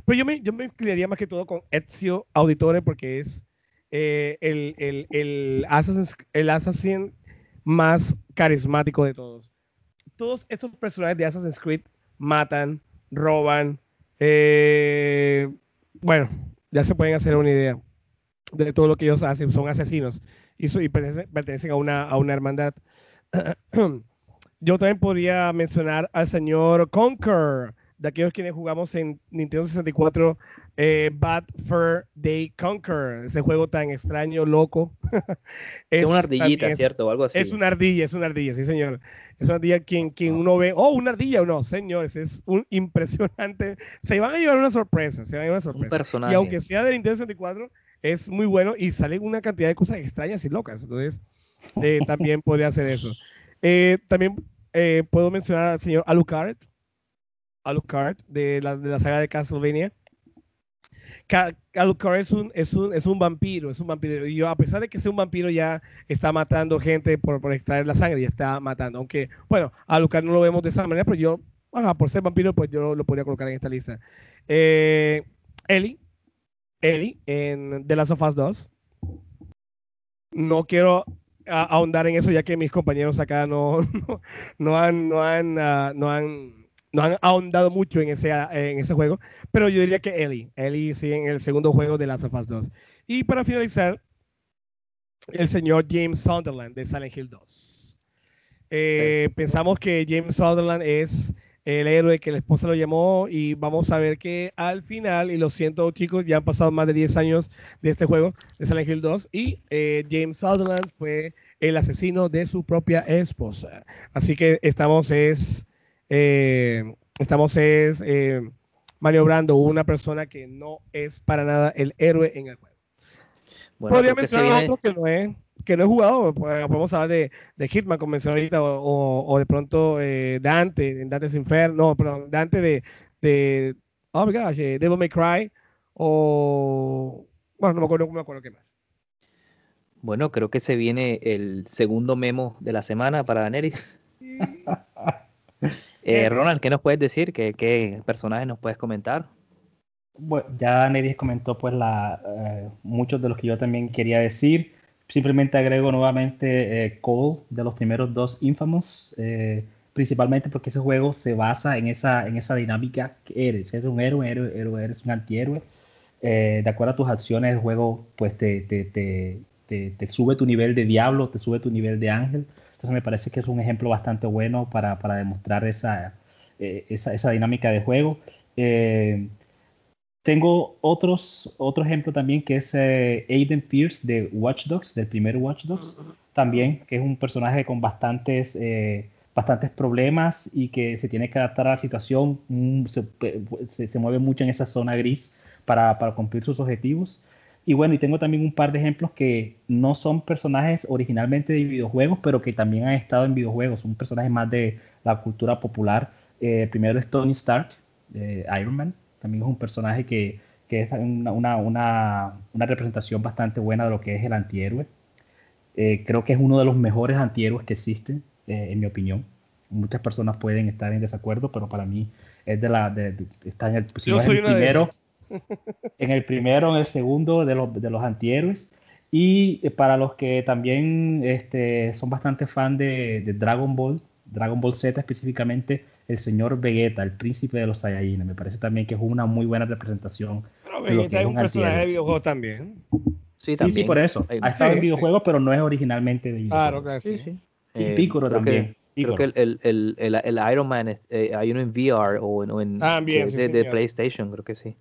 Speaker 4: Pero yo me, yo me inclinaría más que todo con Ezio Auditore porque es eh, el, el, el, Assassin, el Assassin más carismático de todos. Todos estos personajes de Assassin's Creed matan, roban, eh, bueno, ya se pueden hacer una idea de todo lo que ellos hacen, son asesinos y, y pertenecen, pertenecen, a, una, a una hermandad. <clears throat> Yo también podría mencionar al señor Conker, de aquellos quienes jugamos en Nintendo 64, eh, Bad Fur Day Conquer, ese juego tan extraño, loco.
Speaker 2: es, <laughs> es, una ardillita, es, ¿cierto? O algo así.
Speaker 4: Es una ardilla, es una ardilla, sí, señor. Es una ardilla quien, quien uno ve, oh, una ardilla o no, señores, es un impresionante. Se van a llevar una sorpresa, se van a llevar una sorpresa.
Speaker 2: Un personaje.
Speaker 4: Y aunque sea de Nintendo 64, es muy bueno y salen una cantidad de cosas extrañas y locas. Entonces, eh, <laughs> también podría hacer eso. Eh, también eh, puedo mencionar al señor Alucard, Alucard de la, de la saga de Castlevania. Alucard es un, es, un, es un vampiro, es un vampiro. Y a pesar de que sea un vampiro, ya está matando gente por, por extraer la sangre, ya está matando. Aunque, bueno, Alucard no lo vemos de esa manera, pero yo, por ser vampiro, pues yo lo, lo podría colocar en esta lista. Eh, Ellie, Ellie en The Last of Us 2. No quiero ahondar en eso, ya que mis compañeros acá no, <laughs> no, no han, no han, uh, no han no han ahondado mucho en ese, en ese juego, pero yo diría que Ellie, Ellie sí en el segundo juego de Last of Us 2. Y para finalizar, el señor James Sunderland de Silent Hill 2. Eh, pensamos que James Sunderland es el héroe que la esposa lo llamó y vamos a ver que al final, y lo siento chicos, ya han pasado más de 10 años de este juego, de Silent Hill 2, y eh, James Sutherland fue el asesino de su propia esposa. Así que estamos es, eh, estamos es eh, maniobrando una persona que no es para nada el héroe en el juego. Bueno, Podría mencionar otro que no es que no he jugado, podemos hablar de, de Hitman, como mencioné ahorita, o, o, o de pronto eh, Dante, Dante's Inferno, no, perdón, Dante de, de oh my gosh, eh, Devil May Cry, o, bueno, no me acuerdo, no me acuerdo qué más.
Speaker 2: Bueno, creo que se viene el segundo memo de la semana para Daenerys. <laughs> eh, Ronald, ¿qué nos puedes decir? ¿Qué, qué personajes nos puedes comentar?
Speaker 3: Bueno, ya Daenerys comentó pues la, eh, muchos de los que yo también quería decir. Simplemente agrego nuevamente eh, de los primeros dos Infamous, eh, principalmente porque ese juego se basa en esa, en esa dinámica que eres. Eres un héroe, héroe, héroe eres un antihéroe. eh, de acuerdo a tus acciones, el juego pues te, te, te, te, sube tu nivel de diablo, te sube tu nivel de ángel. Entonces me parece que es un ejemplo bastante bueno para, para demostrar esa, eh, esa, esa, dinámica de juego. Tengo otros, otro ejemplo también que es Aiden Pierce de Watch Dogs, del primer Watch Dogs, también, que es un personaje con bastantes bastantes problemas y que se tiene que adaptar a la situación, mm, se, se, mueve mucho en esa zona gris para, para, cumplir sus objetivos. Y bueno, y tengo también un par de ejemplos que no son personajes originalmente de videojuegos, pero que también han estado en videojuegos, son personajes más de la cultura popular. Eh, primero es Tony Stark, de Iron Man, también es un personaje que, que es una, una, una, una, representación bastante buena de lo que es el antihéroe. Eh, creo que es uno de los mejores antihéroes que existen. Eh, en mi opinión. Muchas personas pueden estar en desacuerdo, pero para mí es de la de, está en el, primero, <laughs> en el primero, en el segundo de los, de los antihéroes. Y eh, para los que también este, son bastante fan de, Dragon Ball, Dragon Ball Z específicamente, el señor Vegeta, el príncipe de los Saiyajines, me parece también que es una muy buena representación.
Speaker 4: Pero Vegeta es un, personaje de videojuego también.
Speaker 3: Sí, también. Sí, por eso. Ha estado en videojuegos, pero no es originalmente de
Speaker 4: videojuegos. Claro, claro, sí. sí.
Speaker 3: Y eh, Piccolo también.
Speaker 2: Creo que el, el, el, el, Iron Man eh, hay uno en VR o en,
Speaker 4: ah,
Speaker 2: de, PlayStation, creo que sí.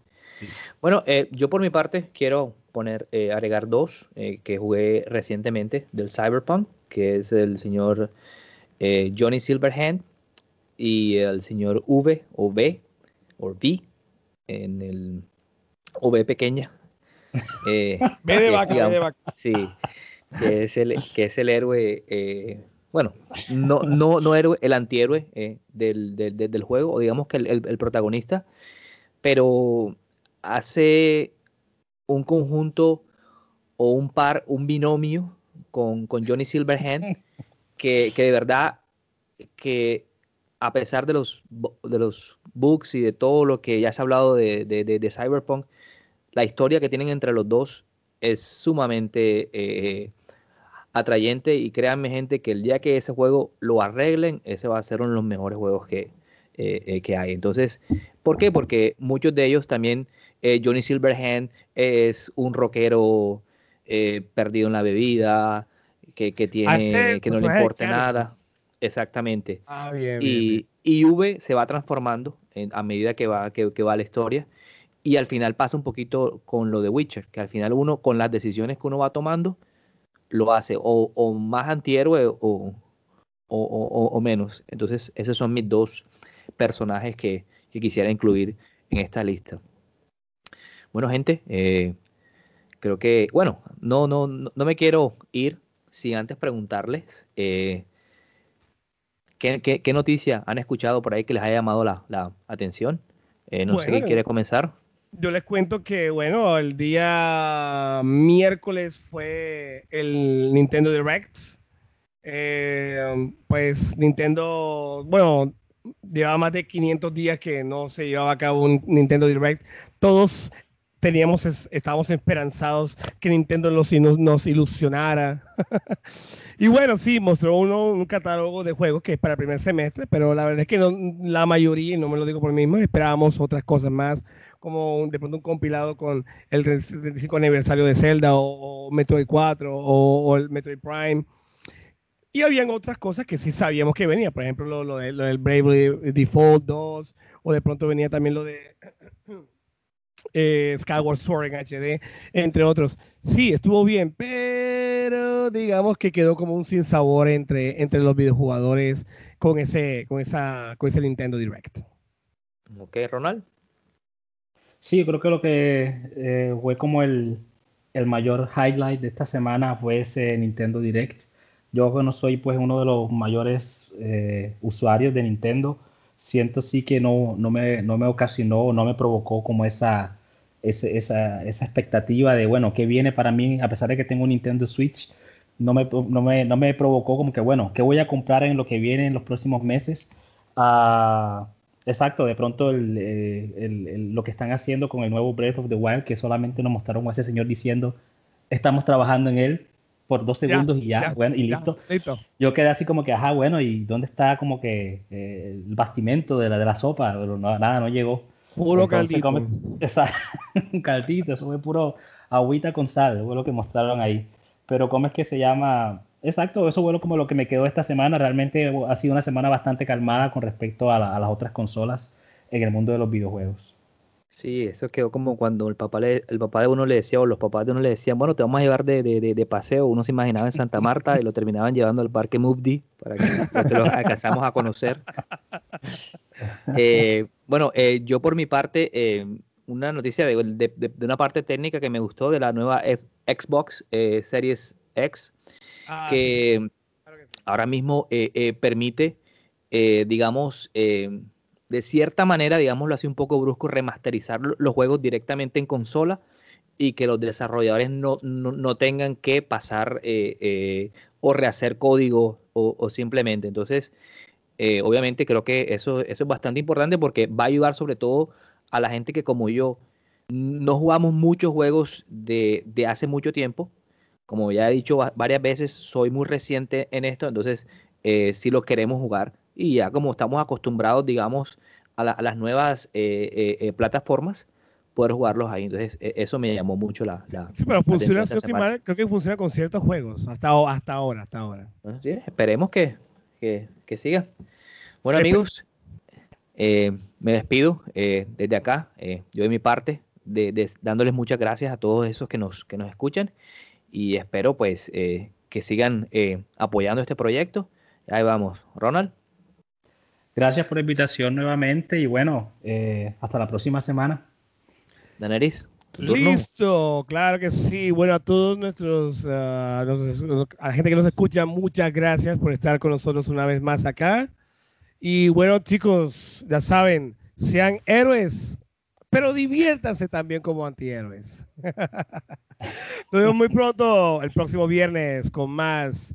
Speaker 2: Bueno, eh, yo por mi parte quiero poner, agregar dos que jugué recientemente del Cyberpunk, que es el señor Johnny Silverhand y el señor V o B o V en el V pequeña. <laughs>
Speaker 4: B de vaca, B de vaca.
Speaker 2: Sí, que es el, que es el héroe bueno, no, no, no héroe, el antihéroe eh, del, del, juego, o digamos que el, protagonista, pero hace un conjunto o un par, un binomio con, con Johnny Silverhand, que, que, de verdad que a pesar de los, de los bugs y de todo lo que ya se ha hablado de, de, Cyberpunk, la historia que tienen entre los dos es sumamente... Eh, atrayente y créanme gente que el día que ese juego lo arreglen, ese va a ser uno de los mejores juegos que, eh, eh, que hay. Entonces, ¿por qué? Porque muchos de ellos también, Johnny Silverhand es un rockero perdido en la bebida, que, que tiene, que no le importa nada. Exactamente.
Speaker 4: Ah, bien,
Speaker 2: y, y V se va transformando a medida que va, que, que va la historia. Y al final pasa un poquito con lo de Witcher, que al final uno, con las decisiones que uno va tomando, lo hace o, más antihéroe o, o, menos. Entonces, esos son mis dos personajes que, quisiera incluir en esta lista. Bueno, gente, eh, creo que, bueno, no, no, no, me quiero ir sin antes preguntarles eh, ¿qué, qué, noticia han escuchado por ahí que les haya llamado la, atención. Eh, no sé quién quiere comenzar
Speaker 4: yo les cuento que, bueno, el día miércoles fue el Nintendo Direct. Eh, pues Nintendo, bueno, llevaba más de 500 días que no se llevaba a cabo un Nintendo Direct. Todos teníamos, estábamos esperanzados que Nintendo nos, nos ilusionara. <laughs> y bueno, sí, mostró uno un catálogo de juegos que es para el primer semestre, pero la verdad es que no, la mayoría, y no me lo digo por mí mismo, esperábamos otras cosas más como de pronto un compilado con el 35 aniversario de Zelda o, Metroid 4 o, el Metroid Prime. Y habían otras cosas que sí sabíamos que venía, por ejemplo, lo, lo, del Bravely Default 2, o de pronto venía también lo de eh, Skyward Sword en HD, entre otros. Sí, estuvo bien, pero digamos que quedó como un sinsabor entre, entre los videojugadores con ese, con, esa, con ese Nintendo Direct.
Speaker 2: Ok, Ronald.
Speaker 3: Sí, yo creo que lo que eh, fue como el, mayor highlight de esta semana fue ese Nintendo Direct. Yo no soy pues uno de los mayores eh, usuarios de Nintendo, siento sí que no, no, me, no me ocasionó, no me provocó como esa, esa, esa, expectativa de, bueno, ¿qué viene para mí? A pesar de que tengo un Nintendo Switch, no me, no me, no me provocó como que, bueno, ¿qué voy a comprar en lo que viene en los próximos meses? Uh, Exacto, de pronto eh, lo que están haciendo con el nuevo Breath of the Wild, que solamente nos mostraron a ese señor diciendo, estamos trabajando en él por dos segundos y ya, bueno, y listo. Yo quedé así como que, ajá, bueno, ¿y dónde está como que eh, el bastimento de la, de la sopa? Pero nada, no llegó.
Speaker 4: Puro caldito. <laughs>
Speaker 3: un caldito, eso fue puro agüita con sal, fue lo que mostraron ahí. Pero ¿cómo es que se llama? Exacto, eso fue como lo que me quedó esta semana. Realmente ha sido una semana bastante calmada con respecto a las otras consolas en el mundo de los videojuegos.
Speaker 2: Sí, eso quedó como cuando el papá, le, el papá de uno le decía, o los papás de uno le decían, bueno, te vamos a llevar de, de, de, paseo. Uno se imaginaba en Santa Marta y lo terminaban llevando al parque Mufdi para que lo alcanzamos a conocer. Eh, bueno, eh, yo por mi parte, eh, una noticia de, una parte técnica que me gustó de la nueva Xbox Series X, ah, que, ahora mismo permite, digamos, de cierta manera, digámoslo así un poco brusco, remasterizar los juegos directamente en consola y que los desarrolladores no, tengan que pasar eh, eh, o rehacer código o, simplemente. Entonces, eh, obviamente creo que eso, eso es bastante importante porque va a ayudar sobre todo a la gente que como yo no jugamos muchos juegos de, de hace mucho tiempo. Como ya he dicho varias veces, soy muy reciente en esto, entonces si lo queremos jugar y ya como estamos acostumbrados, digamos, a, las nuevas eh, eh, eh, plataformas, poder jugarlos ahí. Entonces, e, eso me llamó mucho la.
Speaker 4: sí, pero funciona, creo que funciona con ciertos juegos, hasta, hasta ahora, hasta ahora.
Speaker 2: sí, esperemos que, que, que, siga. Bueno, amigos, me despido desde acá, yo de mi parte, de, dándoles muchas gracias a todos esos que nos, que nos escuchan y espero pues que sigan apoyando este proyecto. Ahí vamos, Ronald.
Speaker 3: Gracias por la invitación nuevamente y bueno, eh, hasta la próxima semana.
Speaker 2: Daneris.
Speaker 4: Listo, claro que sí. Bueno, a todos nuestros, ah, a la gente que nos escucha, muchas gracias por estar con nosotros una vez más acá. Y bueno, chicos, ya saben, sean héroes, pero diviértanse también como antihéroes. <laughs> Nos vemos muy pronto el próximo viernes con más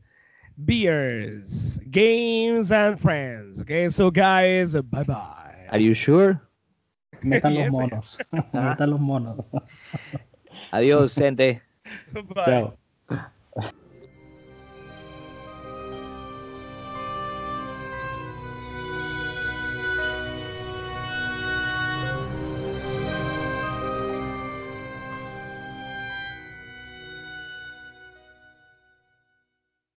Speaker 4: beers, games, and friends. Okay, so guys, bye bye.
Speaker 2: Are you sure? <laughs>
Speaker 3: Metan los monos. <laughs> Metan los monos.
Speaker 2: Adiós, gente. <laughs>
Speaker 3: Bye. Chao.